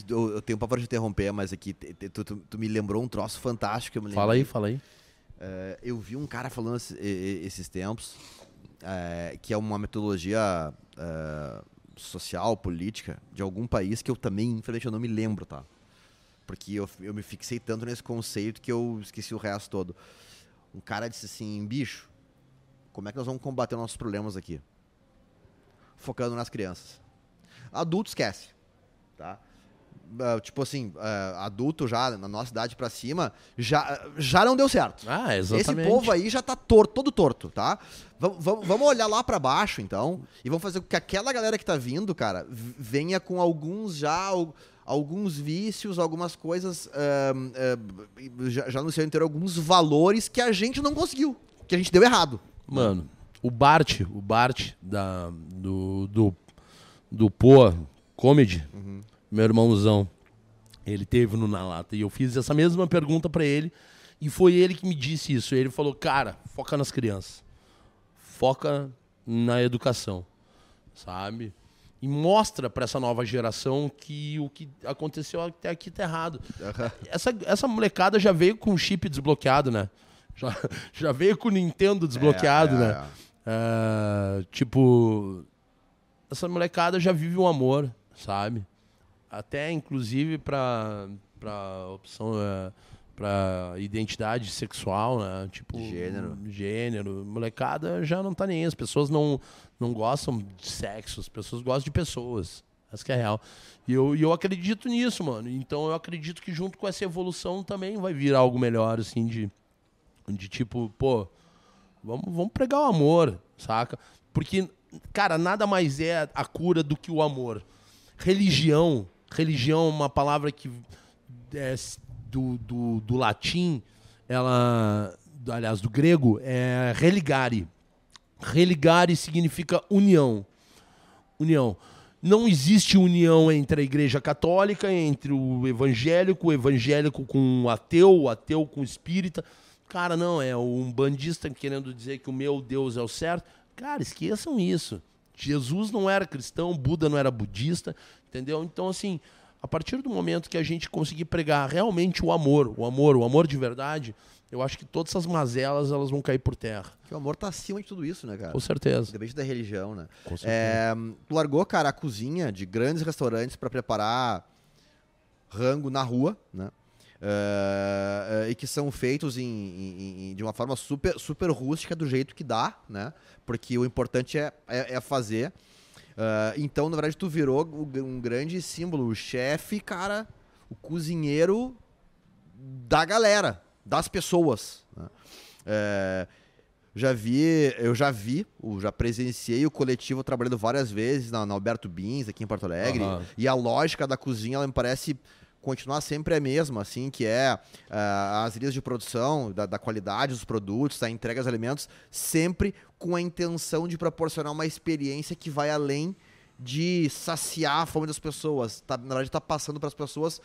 eu, eu tenho papo de interromper, mas aqui tu, tu, tu, me lembrou um troço fantástico. fala aí, fala aí. Uh, eu vi um cara falando esses tempos, uh, que é uma metodologia uh, social, política, de algum país que eu também, infelizmente, eu não me lembro, tá? Porque eu, eu me fixei tanto nesse conceito que eu esqueci o resto todo. Um cara disse assim, bicho, como é que nós vamos combater nossos problemas aqui? Focando nas crianças. Adulto esquece, tá? Uh, tipo assim, uh, adulto já, na nossa idade pra cima, já, já não deu certo. Ah, exatamente. Esse povo aí já tá torto, todo torto, tá? Vamos olhar lá para baixo, então, e vamos fazer com que aquela galera que tá vindo, cara, venha com alguns já alguns vícios, algumas coisas, uh, já, já no seu inteiro, alguns valores que a gente não conseguiu, que a gente deu errado. Mano, o Bart, o Bart da, do, do, do Poa Comedy, uhum. Meu irmãozão, ele teve no Na Lata e eu fiz essa mesma pergunta para ele e foi ele que me disse isso. Ele falou, cara, foca nas crianças, foca na educação, sabe? e mostra para essa nova geração que o que aconteceu até aqui tá errado. Essa, essa molecada já veio com o chip desbloqueado, né? Já, já veio com o Nintendo desbloqueado, é, é, né? É. tipo, essa molecada já vive um amor, sabe? Até inclusive para para opção é, para identidade sexual, né? Tipo, gênero. Gênero. Molecada já não tá nem aí. As pessoas não, não gostam de sexo, as pessoas gostam de pessoas. Essa que é real. E eu, eu acredito nisso, mano. Então eu acredito que junto com essa evolução também vai vir algo melhor, assim, de, de tipo, pô, vamos, vamos pregar o amor, saca? Porque, cara, nada mais é a cura do que o amor. Religião, religião é uma palavra que é, do, do, do latim, ela, aliás, do grego, é religare. Religare significa união. União. Não existe união entre a Igreja Católica, entre o evangélico, o evangélico com o ateu, o ateu com o espírita. Cara, não, é um bandista querendo dizer que o meu Deus é o certo. Cara, esqueçam isso. Jesus não era cristão, Buda não era budista, entendeu? Então, assim, a partir do momento que a gente conseguir pregar realmente o amor, o amor, o amor de verdade, eu acho que todas essas mazelas elas vão cair por terra. Que o amor tá acima de tudo isso, né, cara? Com certeza. Independente da religião, né? Com certeza. É, tu largou, cara, a cozinha de grandes restaurantes para preparar rango na rua, né? Uh, uh, e que são feitos em, em, em, de uma forma super, super rústica do jeito que dá, né? Porque o importante é, é, é fazer. Uh, então, na verdade, tu virou um grande símbolo, o chefe, cara, o cozinheiro da galera, das pessoas. Né? Já vi, eu já vi, já presenciei o coletivo trabalhando várias vezes na, na Alberto Bins, aqui em Porto Alegre, uhum. e a lógica da cozinha, ela me parece continuar sempre a mesma, assim, que é uh, as linhas de produção, da, da, qualidade dos produtos, da entrega dos alimentos, sempre com a intenção de proporcionar uma experiência que vai além de saciar a fome das pessoas. Tá, na verdade, está passando para as pessoas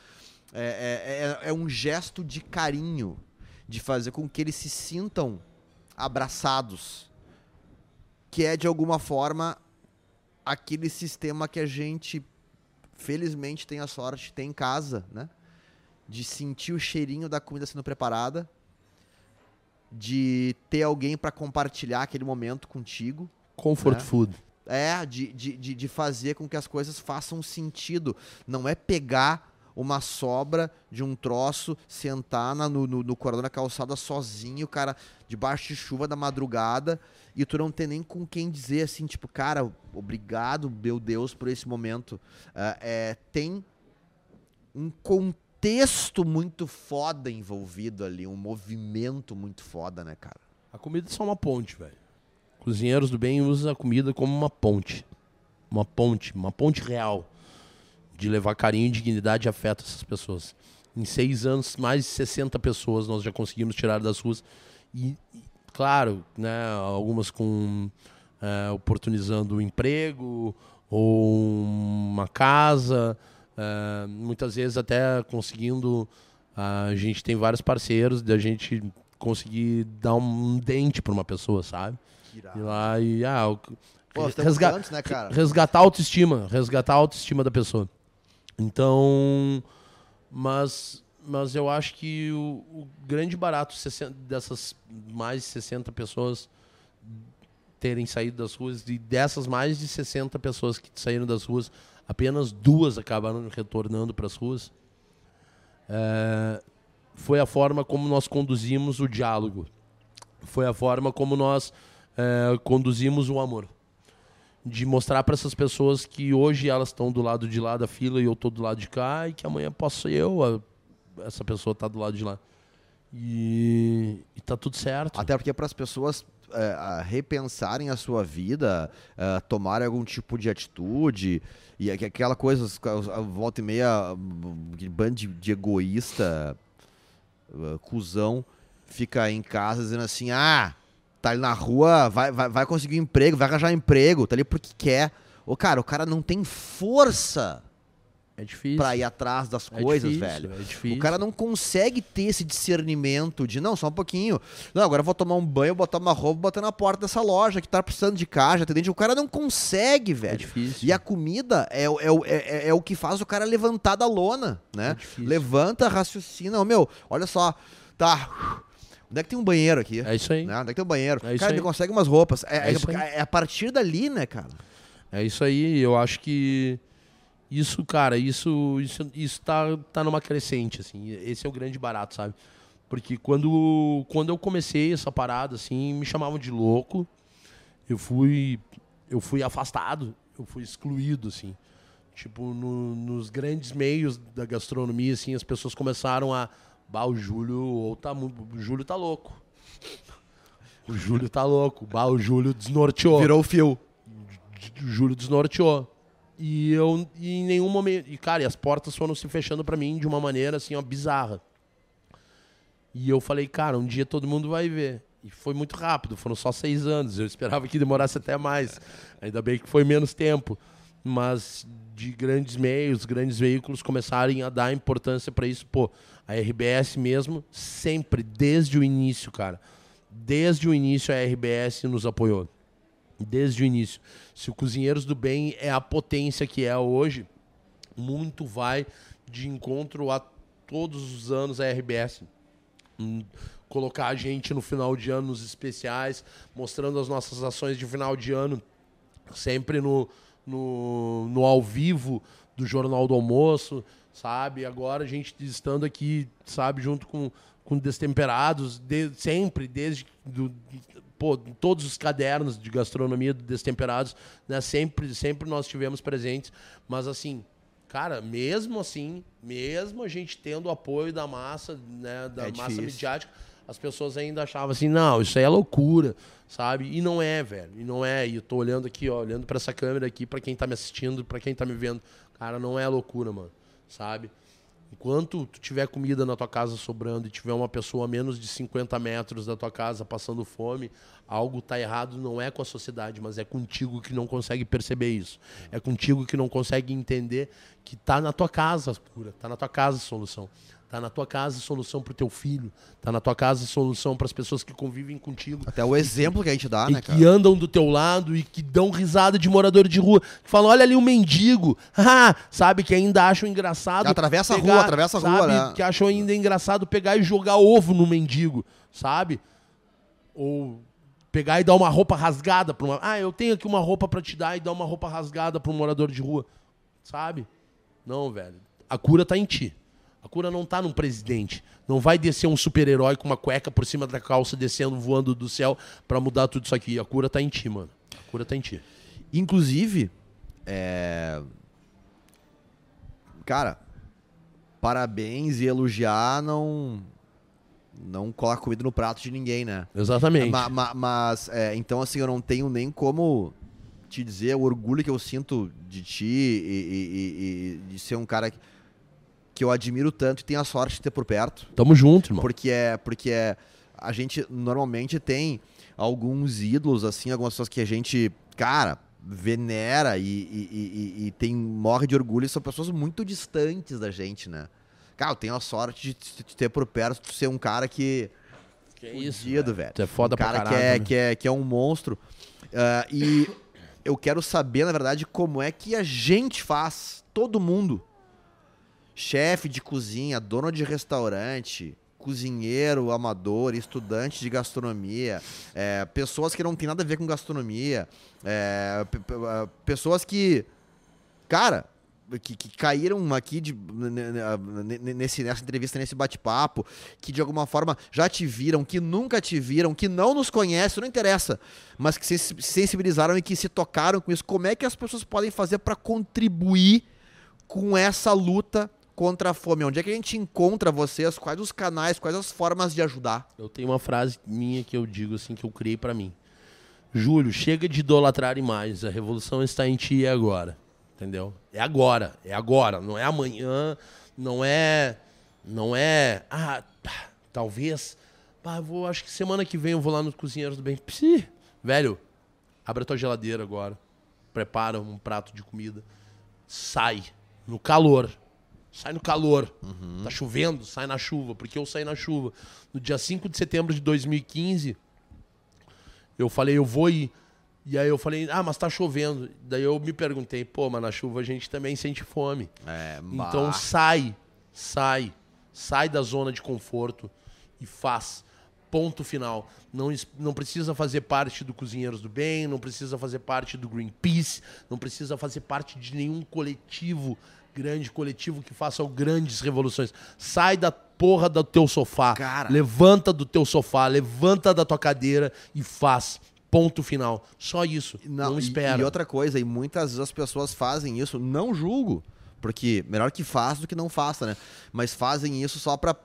é, é, é, é um gesto de carinho, de fazer com que eles se sintam abraçados, que é de alguma forma aquele sistema que a gente felizmente tem a sorte de ter em casa, né? De sentir o cheirinho da comida sendo preparada, de ter alguém para compartilhar aquele momento contigo. Comfort né? food. É, de, de, de fazer com que as coisas façam sentido. Não é pegar uma sobra de um troço, sentar na, no, no, no corredor da calçada sozinho, cara, debaixo de chuva da madrugada, e tu não tem nem com quem dizer assim, tipo, cara, obrigado, meu Deus, por esse momento. Uh, é, tem um contexto muito foda envolvido ali, um movimento muito foda, né, cara? A comida é só uma ponte, velho. Cozinheiros do Bem usa a comida como uma ponte. Uma ponte, uma ponte real. De levar carinho, dignidade e afeto a essas pessoas. Em seis anos, mais de 60 pessoas nós já conseguimos tirar das ruas. E, e claro, né, algumas com é, oportunizando um emprego ou uma casa, é, muitas vezes até conseguindo. A gente tem vários parceiros da gente conseguir dar um dente para uma pessoa, sabe? Ir lá e ah, Pô, resga tantos, né, resgatar a autoestima, resgatar a autoestima da pessoa. Então, mas mas eu acho que o, o grande barato dessas mais de 60 pessoas terem saído das ruas, e dessas mais de 60 pessoas que saíram das ruas, apenas duas acabaram retornando para as ruas, é, foi a forma como nós conduzimos o diálogo. Foi a forma como nós é, conduzimos o amor. De mostrar para essas pessoas que hoje elas estão do lado de lá da fila e eu estou do lado de cá, e que amanhã posso ser eu, a, essa pessoa tá do lado de lá. E, e tá tudo certo. Até porque para as pessoas é, repensarem a sua vida, é, tomarem algum tipo de atitude, e aquela coisa, volta e meia, bando de, de egoísta, uh, cuzão, fica em casa dizendo assim: ah, tá ali na rua, vai, vai, vai conseguir um emprego, vai arranjar um emprego, tá ali porque quer. Ô, cara, o cara não tem força é difícil. Pra ir atrás das é coisas, difícil, velho. É difícil. O cara não consegue ter esse discernimento de, não, só um pouquinho. Não, agora eu vou tomar um banho, botar uma roupa, botar na porta dessa loja que tá precisando de caixa, atendente. O cara não consegue, velho. É difícil. E a comida é, é, é, é, o que faz o cara levantar da lona, né? É Levanta, raciocina. Ô, meu, olha só, tá. Onde é que tem um banheiro aqui? É isso aí. Né? Onde é que tem um banheiro? É cara, ele consegue umas roupas. É, é, é, é a partir dali, né, cara? É isso aí. Eu acho que isso, cara, isso isso isso tá, tá numa crescente, assim. Esse é o grande barato, sabe? Porque quando, quando eu comecei essa parada, assim, me chamavam de louco. Eu fui eu fui afastado, eu fui excluído, assim. Tipo, no, nos grandes meios da gastronomia, assim, as pessoas começaram a... Bah, o Júlio, ou tá, o Júlio tá louco. O Júlio tá louco. Bah, o Júlio desnorteou. Virou o fio. O Júlio desnorteou. E eu, e em nenhum momento. E, cara, e as portas foram se fechando para mim de uma maneira assim, ó, bizarra. E eu falei, cara, um dia todo mundo vai ver. E foi muito rápido, foram só seis anos. Eu esperava que demorasse até mais. Ainda bem que foi menos tempo. Mas de grandes meios, grandes veículos começarem a dar importância para isso. Pô, a RBS mesmo, sempre, desde o início, cara. Desde o início a RBS nos apoiou desde o início. Se o Cozinheiros do Bem é a potência que é hoje, muito vai de encontro a todos os anos a RBS. Hum, colocar a gente no final de ano nos especiais, mostrando as nossas ações de final de ano, sempre no, no, no ao vivo do Jornal do Almoço, sabe? Agora a gente estando aqui, sabe, junto com, com Destemperados, de, sempre, desde do, pô, todos os cadernos de gastronomia destemperados, né? Sempre, sempre nós tivemos presentes. Mas assim, cara, mesmo assim, mesmo a gente tendo o apoio da massa, né? Da é massa midiática, as pessoas ainda achavam assim, não, isso aí é loucura, sabe? E não é, velho. E não é. E eu tô olhando aqui, ó, olhando para essa câmera aqui, para quem tá me assistindo, para quem tá me vendo. Cara, não é loucura, mano. Sabe? Enquanto tu tiver comida na tua casa sobrando e tiver uma pessoa a menos de 50 metros da tua casa passando fome, algo tá errado não é com a sociedade, mas é contigo que não consegue perceber isso. É contigo que não consegue entender que tá na tua casa a cura, tá na tua casa a solução. Tá na tua casa solução pro teu filho. Tá na tua casa solução para as pessoas que convivem contigo. Até o exemplo que a gente dá, e né, cara? que andam do teu lado e que dão risada de morador de rua. Que falam, olha ali o um mendigo. Ah, sabe? Que ainda acham engraçado. Que atravessa pegar, a rua, atravessa a rua, né? Que acham ainda engraçado pegar e jogar ovo no mendigo, sabe? Ou pegar e dar uma roupa rasgada para uma. Ah, eu tenho aqui uma roupa para te dar e dar uma roupa rasgada para um morador de rua, sabe? Não, velho. A cura tá em ti. A cura não tá num presidente. Não vai descer um super-herói com uma cueca por cima da calça, descendo, voando do céu para mudar tudo isso aqui. A cura tá em ti, mano. A cura tá em ti. Inclusive, é... cara, parabéns e elogiar não não coloca comida no prato de ninguém, né? Exatamente. Ma- ma- mas, é, então, assim, eu não tenho nem como te dizer o orgulho que eu sinto de ti e, e- e- e de ser um cara que- que eu admiro tanto e tenho a sorte de ter por perto. Tamo junto, irmão. Porque é, porque é, a gente normalmente tem alguns ídolos, assim, algumas pessoas que a gente, cara, venera e, e- e- e- tem, morre de orgulho e são pessoas muito distantes da gente, né? Cara, eu tenho a sorte de, te- ter por perto, de ser um cara que Que é isso, fudido, velho. Tu é foda um cara pra que, caralho. é, né? que, é, que é um monstro. Ah, e eu quero saber, na verdade, como é que a gente faz, todo mundo. Chefe de cozinha, dono de restaurante, cozinheiro amador, estudante de gastronomia, é, pessoas que não tem nada a ver com gastronomia, é, ah, pessoas que, cara, que, que caíram aqui de- nesse, nessa entrevista, nesse bate-papo, que de alguma forma já te viram, que nunca te viram, que não nos conhecem, não interessa, mas que se sensibilizaram e que se tocaram com isso. Como é que as pessoas podem fazer para contribuir com essa luta contra a fome? Onde é que a gente encontra vocês? Quais os canais, quais as formas de ajudar? Eu tenho uma frase minha que eu digo assim, que eu criei pra mim. Júlio, chega de idolatrar imagens. A revolução está em ti e é agora. Entendeu? É agora. É agora. Não é amanhã. Não é. Não é. Ah, tá, talvez. Ah, vou, acho que semana que vem eu vou lá nos cozinheiros do bem. Psi, velho, abre a tua geladeira agora. Prepara um prato de comida. Sai. No calor. Sai no calor. Tá chovendo, sai na chuva. Porque eu saí na chuva. No dia 5 de setembro de 2015, eu falei, eu vou ir. E aí eu falei, ah, mas tá chovendo. Daí eu me perguntei, pô, mas na chuva a gente também sente fome. É, Então sai, sai, sai da zona de conforto e faz. Ponto final. Não, não precisa fazer parte do Cozinheiros do Bem, não precisa fazer parte do Greenpeace, não precisa fazer parte de nenhum coletivo, grande coletivo que faça grandes revoluções. Sai da porra do teu sofá. Cara. Levanta do teu sofá, levanta da tua cadeira e faz. Ponto final. Só isso. Não, e- espera. E, outra coisa, e muitas vezes as pessoas fazem isso, não julgo, porque melhor que faça do que não faça, né? Mas fazem isso só pra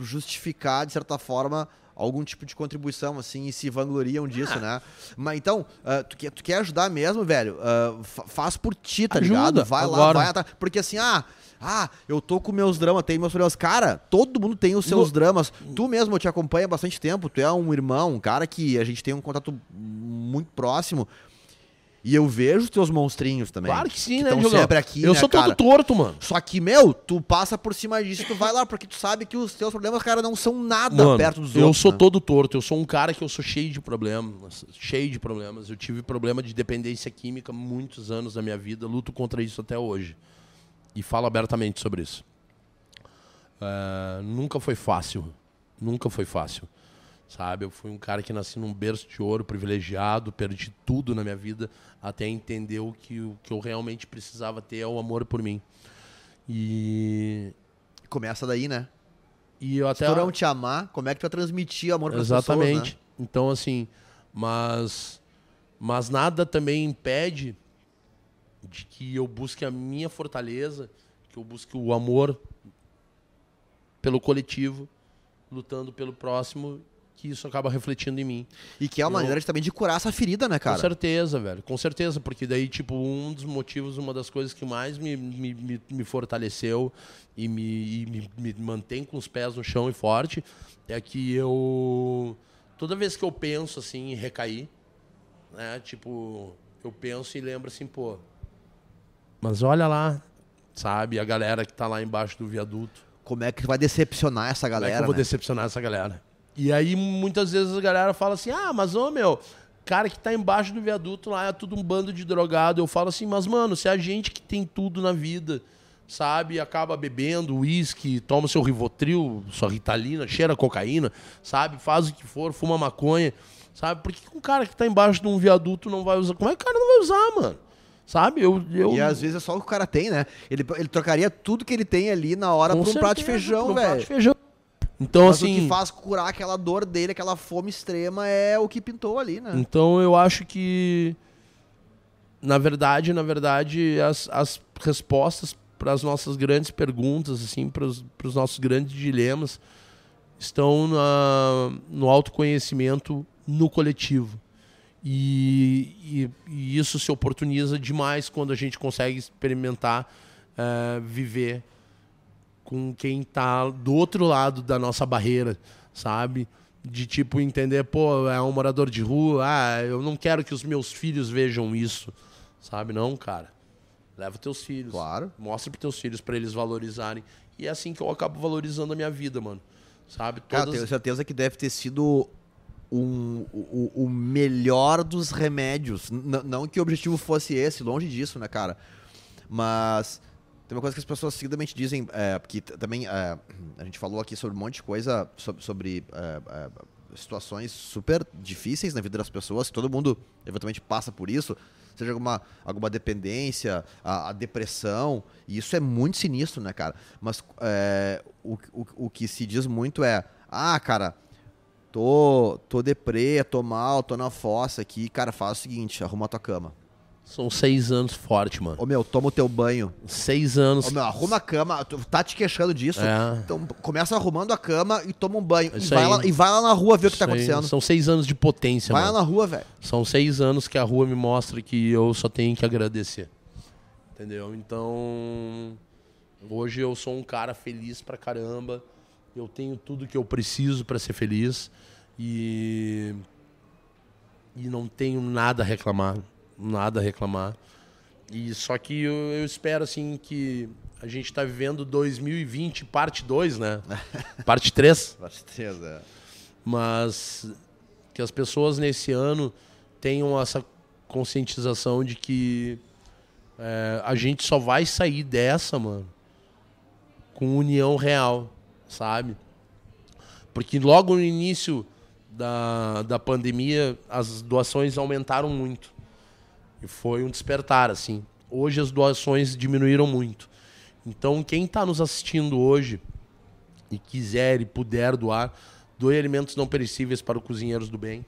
justificar, de certa forma, algum tipo de contribuição, assim, e se vangloriam Ah. disso, né? Mas então, ah, tu, quer, tu quer ajudar mesmo, velho? Ah, fa- faz por ti, tá Ajuda, ligado? Vai lá, agora. vai atrás. Porque assim, ah. Ah, eu tô com meus dramas, tenho meus problemas. Cara, todo mundo tem os seus No- dramas. Tu mesmo, eu te acompanho há bastante tempo. Tu é um irmão, um cara que a gente tem um contato muito próximo. E eu vejo os teus monstrinhos também. Claro que sim, né, Estão Diogão? sempre aqui, Eu né, sou cara? todo torto, mano. Só que, meu, tu passa por cima disso e tu vai lá, porque tu sabe que os teus problemas, cara, não são nada Mano, perto dos eu outros. sou né? todo torto. Eu sou um cara que eu sou cheio de problemas. Cheio de problemas. Eu tive problema de dependência química muitos anos da minha vida. Luto contra isso até hoje. E falo abertamente sobre isso. É, nunca foi fácil. Nunca foi fácil. Sabe? Eu fui um cara que nasci num berço de ouro, privilegiado, perdi tudo na minha vida até entender o que, o que eu realmente precisava ter é o amor por mim. E, Começa daí, né? e eu até. Se não te amar, como é que tu vai transmitir amor pras Exatamente. pessoas, né? Então, assim, mas, mas nada também impede de que eu busque a minha fortaleza, que eu busque o amor pelo coletivo, lutando pelo próximo, que isso acaba refletindo em mim. E que é uma Eu- maneira também de curar essa ferida, né, Com cara? certeza, velho. Com certeza, porque daí, tipo, um dos motivos, uma das coisas que mais me, me, me, me fortaleceu e, me, e me, me mantém com os pés no chão e forte é que eu. Toda vez que eu penso assim em recair, né? Tipo, eu penso e lembro assim, pô. Mas olha lá, sabe? A galera que tá lá embaixo do viaduto. Como é que vai decepcionar essa Como é galera, que eu vou né? decepcionar essa galera? E aí, muitas vezes, a galera fala assim, ah, mas, ô, meu, cara que tá embaixo do viaduto lá é tudo um bando de drogado. Eu falo assim, mas, mano, se a gente que tem tudo na vida, sabe, acaba bebendo uísque, toma seu Rivotril, sua Ritalina, cheira cocaína, sabe, faz o que for, fuma maconha, sabe? Por que um cara que tá embaixo de um viaduto não vai usar? Como é que o cara não vai usar, mano? Sabe? Eu, eu... E às vezes é só o que o cara tem, né? Ele, ele trocaria tudo que ele tem ali na hora Com por um prato de certeza, feijão, por um prato de velho. feijão. Então, Mas assim... o que faz curar aquela dor dele, aquela fome extrema, é o que pintou ali, né? Então eu acho que na verdade, na verdade, as, as respostas para as nossas grandes perguntas, assim, para os nossos grandes dilemas estão na, no autoconhecimento no coletivo. E, e, e, isso se oportuniza demais quando a gente consegue experimentar uh, viver com quem está do outro lado da nossa barreira, sabe? De tipo entender, pô, é um morador de rua, ah, eu não quero que os meus filhos vejam isso, sabe? Não, cara. Leva teus filhos. Claro. Mostra para teus filhos para eles valorizarem. E é assim que eu acabo valorizando a minha vida, mano. Sabe? Todas... Cara, tenho certeza que deve ter sido um, o, o melhor dos remédios. N não que o objetivo fosse esse, longe disso, né, cara? Mas tem uma coisa que as pessoas seguidamente dizem, é, porque também é, a gente falou aqui sobre um monte de coisa, sobre, sobre é, é, situações super difíceis na vida das pessoas, todo mundo eventualmente passa por isso, seja alguma, alguma dependência, a, a depressão, e isso é muito sinistro, né, cara? Mas é, o, o, o que se diz muito é, ah, cara, tô, tô deprê, tô mal, tô na fossa aqui. Cara, faz o seguinte, arruma a tua cama. São seis anos forte, mano. Ô meu, toma o teu banho. Seis anos. Ô meu, arruma a cama. Tu tá te queixando disso? É. Então começa arrumando a cama e toma um banho. e vai, lá, e vai, lá, na rua ver Isso o que tá acontecendo. Aí. São seis anos de potência, vai mano. Vai lá na rua, velho. São seis anos que a rua me mostra que eu só tenho que agradecer. Entendeu? Então. Hoje eu sou um cara feliz pra caramba. Eu tenho tudo que eu preciso para ser feliz. E. E não tenho nada a reclamar. Nada a reclamar. E só que eu, eu espero, assim, que a gente está vivendo 2020, parte 2, né? parte 3. parte 3, é. Mas que as pessoas nesse ano tenham essa conscientização de que é, a gente só vai sair dessa, mano, com união real, sabe? Porque logo no início da, da pandemia, as doações aumentaram muito. E foi um despertar, assim. Hoje as doações diminuíram muito. Então, quem está nos assistindo hoje e quiser e puder doar, doe alimentos não perecíveis para os Cozinheiros do Bem.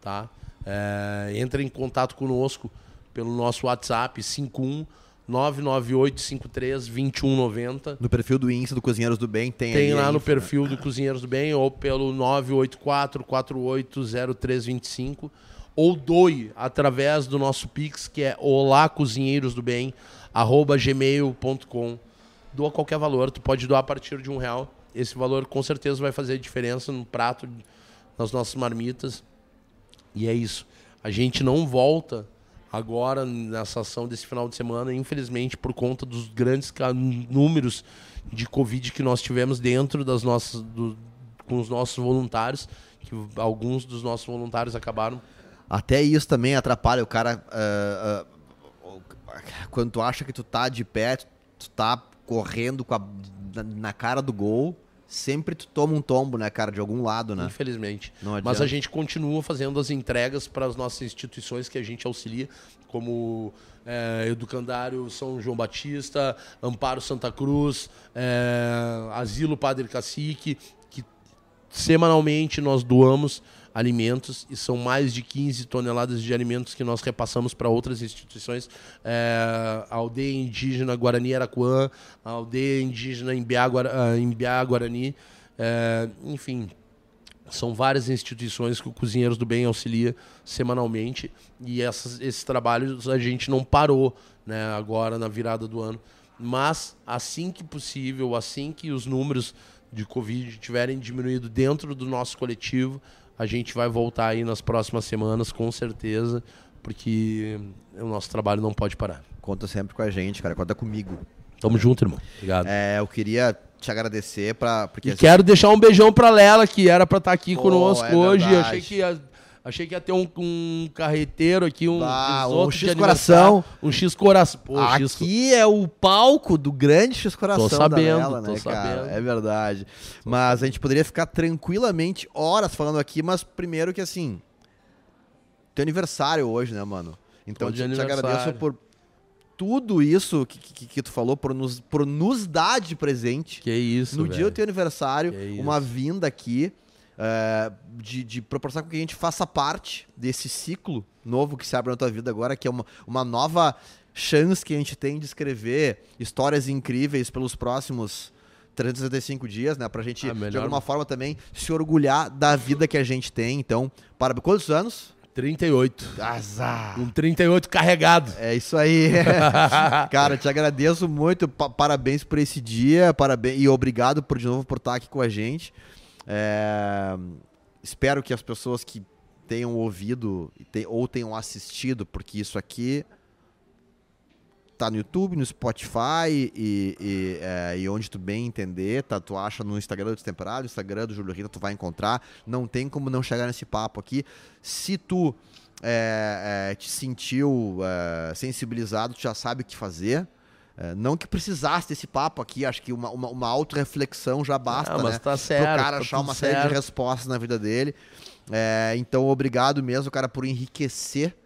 Tá? É, entre em contato conosco pelo nosso WhatsApp 51 998532190. No perfil do Insta do Cozinheiros do Bem tem Tem lá no perfil do Cozinheiros do Bem ou pelo 984480325 ou doe através do nosso Pix, que é olacozinheirosdobem, arroba gmail.com. Doa qualquer valor, tu pode doar a partir de um real. Esse valor com certeza vai fazer diferença no prato, nas nossas marmitas. E é isso. A gente não volta agora nessa ação desse final de semana, infelizmente, por conta dos grandes números de Covid que nós tivemos dentro das nossas, do, com os nossos voluntários, que alguns dos nossos voluntários acabaram. Até isso também atrapalha o cara. Uh, uh, quando tu acha que tu tá de pé, tu tá correndo a, na, na cara do gol sempre tu toma um tombo, né, cara, de algum lado, né? Infelizmente. Mas a gente continua fazendo as entregas para as nossas instituições que a gente auxilia, como é, Educandário São João Batista, Amparo Santa Cruz, é, Asilo Padre Cacique, que semanalmente nós doamos alimentos e são mais de 15 toneladas de alimentos que nós repassamos para outras instituições. É, a aldeia indígena Guarani Araquã, a aldeia indígena Imbiá, ah, Guarani, é, enfim. São várias instituições que o Cozinheiros do Bem auxilia semanalmente e essas, esses trabalhos a gente não parou né, agora na virada do ano. Mas assim que possível, assim que os números de Covid tiverem diminuído dentro do nosso coletivo, a gente vai voltar aí nas próximas semanas, com certeza, porque o nosso trabalho não pode parar. Conta sempre com a gente, cara. Conta comigo. Tamo junto, irmão. Obrigado. É, eu queria te agradecer para porque e assim... quero deixar um beijão pra Lela que era para estar tá aqui Pô, conosco é hoje. Verdade. Achei que ia Achei que ia ter um, um carreteiro aqui, um, ah, um X coração. Um X coração. aqui X... é o palco do grande X coração tô sabendo, Nela, né, cara? Sabendo. É verdade. Mas a gente poderia ficar tranquilamente horas falando aqui, mas primeiro que assim, teu aniversário hoje, né, mano? Então te, te agradeço por tudo isso que, que, que, tu falou, por nos, por nos dar de presente. Que isso, No dia do teu aniversário, uma vinda aqui é, de, de proporcionar com que a gente faça parte desse ciclo novo que se abre na tua vida agora, que é uma, uma nova chance que a gente tem de escrever histórias incríveis pelos próximos 365 dias, né? Pra gente, Ah, de alguma forma, também se orgulhar da vida que a gente tem. Então, parabéns. Quantos anos? 38. Azar! Um 38 carregado. É isso aí. Cara, te agradeço muito. pa- parabéns por esse dia. Parabéns e obrigado por de novo por estar aqui com a gente. É, espero que as pessoas que tenham ouvido ou tenham assistido, porque isso aqui tá no YouTube, no Spotify e, e, é, e onde tu bem entender, tá? Tu acha no Instagram do Destemperado, no Instagram do Júlio Rita, tu vai encontrar. Não tem como não chegar nesse papo aqui. Se tu é, é, te sentiu é, sensibilizado, tu já sabe o que fazer. É, não que precisasse desse papo aqui, acho que uma, uma, uma autorreflexão já basta, Ah, mas né? tá certo, Pro cara tá achar uma série de respostas na vida dele. É, então, obrigado mesmo, cara, por enriquecer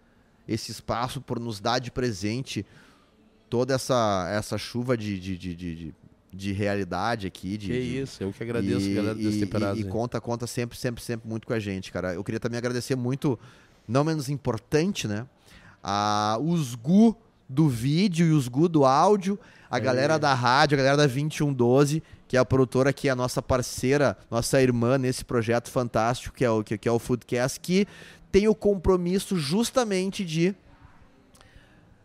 esse espaço, por nos dar de presente toda essa, essa chuva de, de, de, de, de- de realidade aqui. De, Que de- isso, eu que agradeço, e, galera do e- e, e aí. conta, conta sempre, sempre, sempre muito com a gente, cara. Eu queria também agradecer muito, não menos importante, né? A, os Gu do vídeo e os Gu do áudio, a É. galera da rádio, a galera da 2112, que é a produtora que é a nossa parceira, nossa irmã nesse projeto fantástico que é o, que, que é o Foodcast, que tem o compromisso justamente de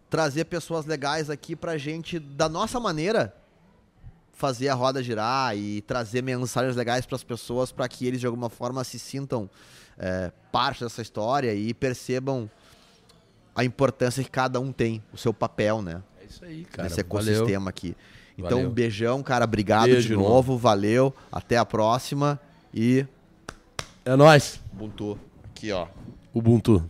trazer pessoas legais aqui pra gente, da nossa maneira, fazer a roda girar e trazer mensagens legais para as pessoas para que eles de alguma forma se sintam é, parte dessa história e percebam a importância que cada um tem, o seu papel, né? É isso aí, cara. nesse Valeu. ecossistema aqui. Então, Valeu. um beijão, cara. Obrigado Beijo, de irmão. novo. Valeu. Até a próxima. E. É nóis. Ubuntu. Aqui, ó. Ubuntu.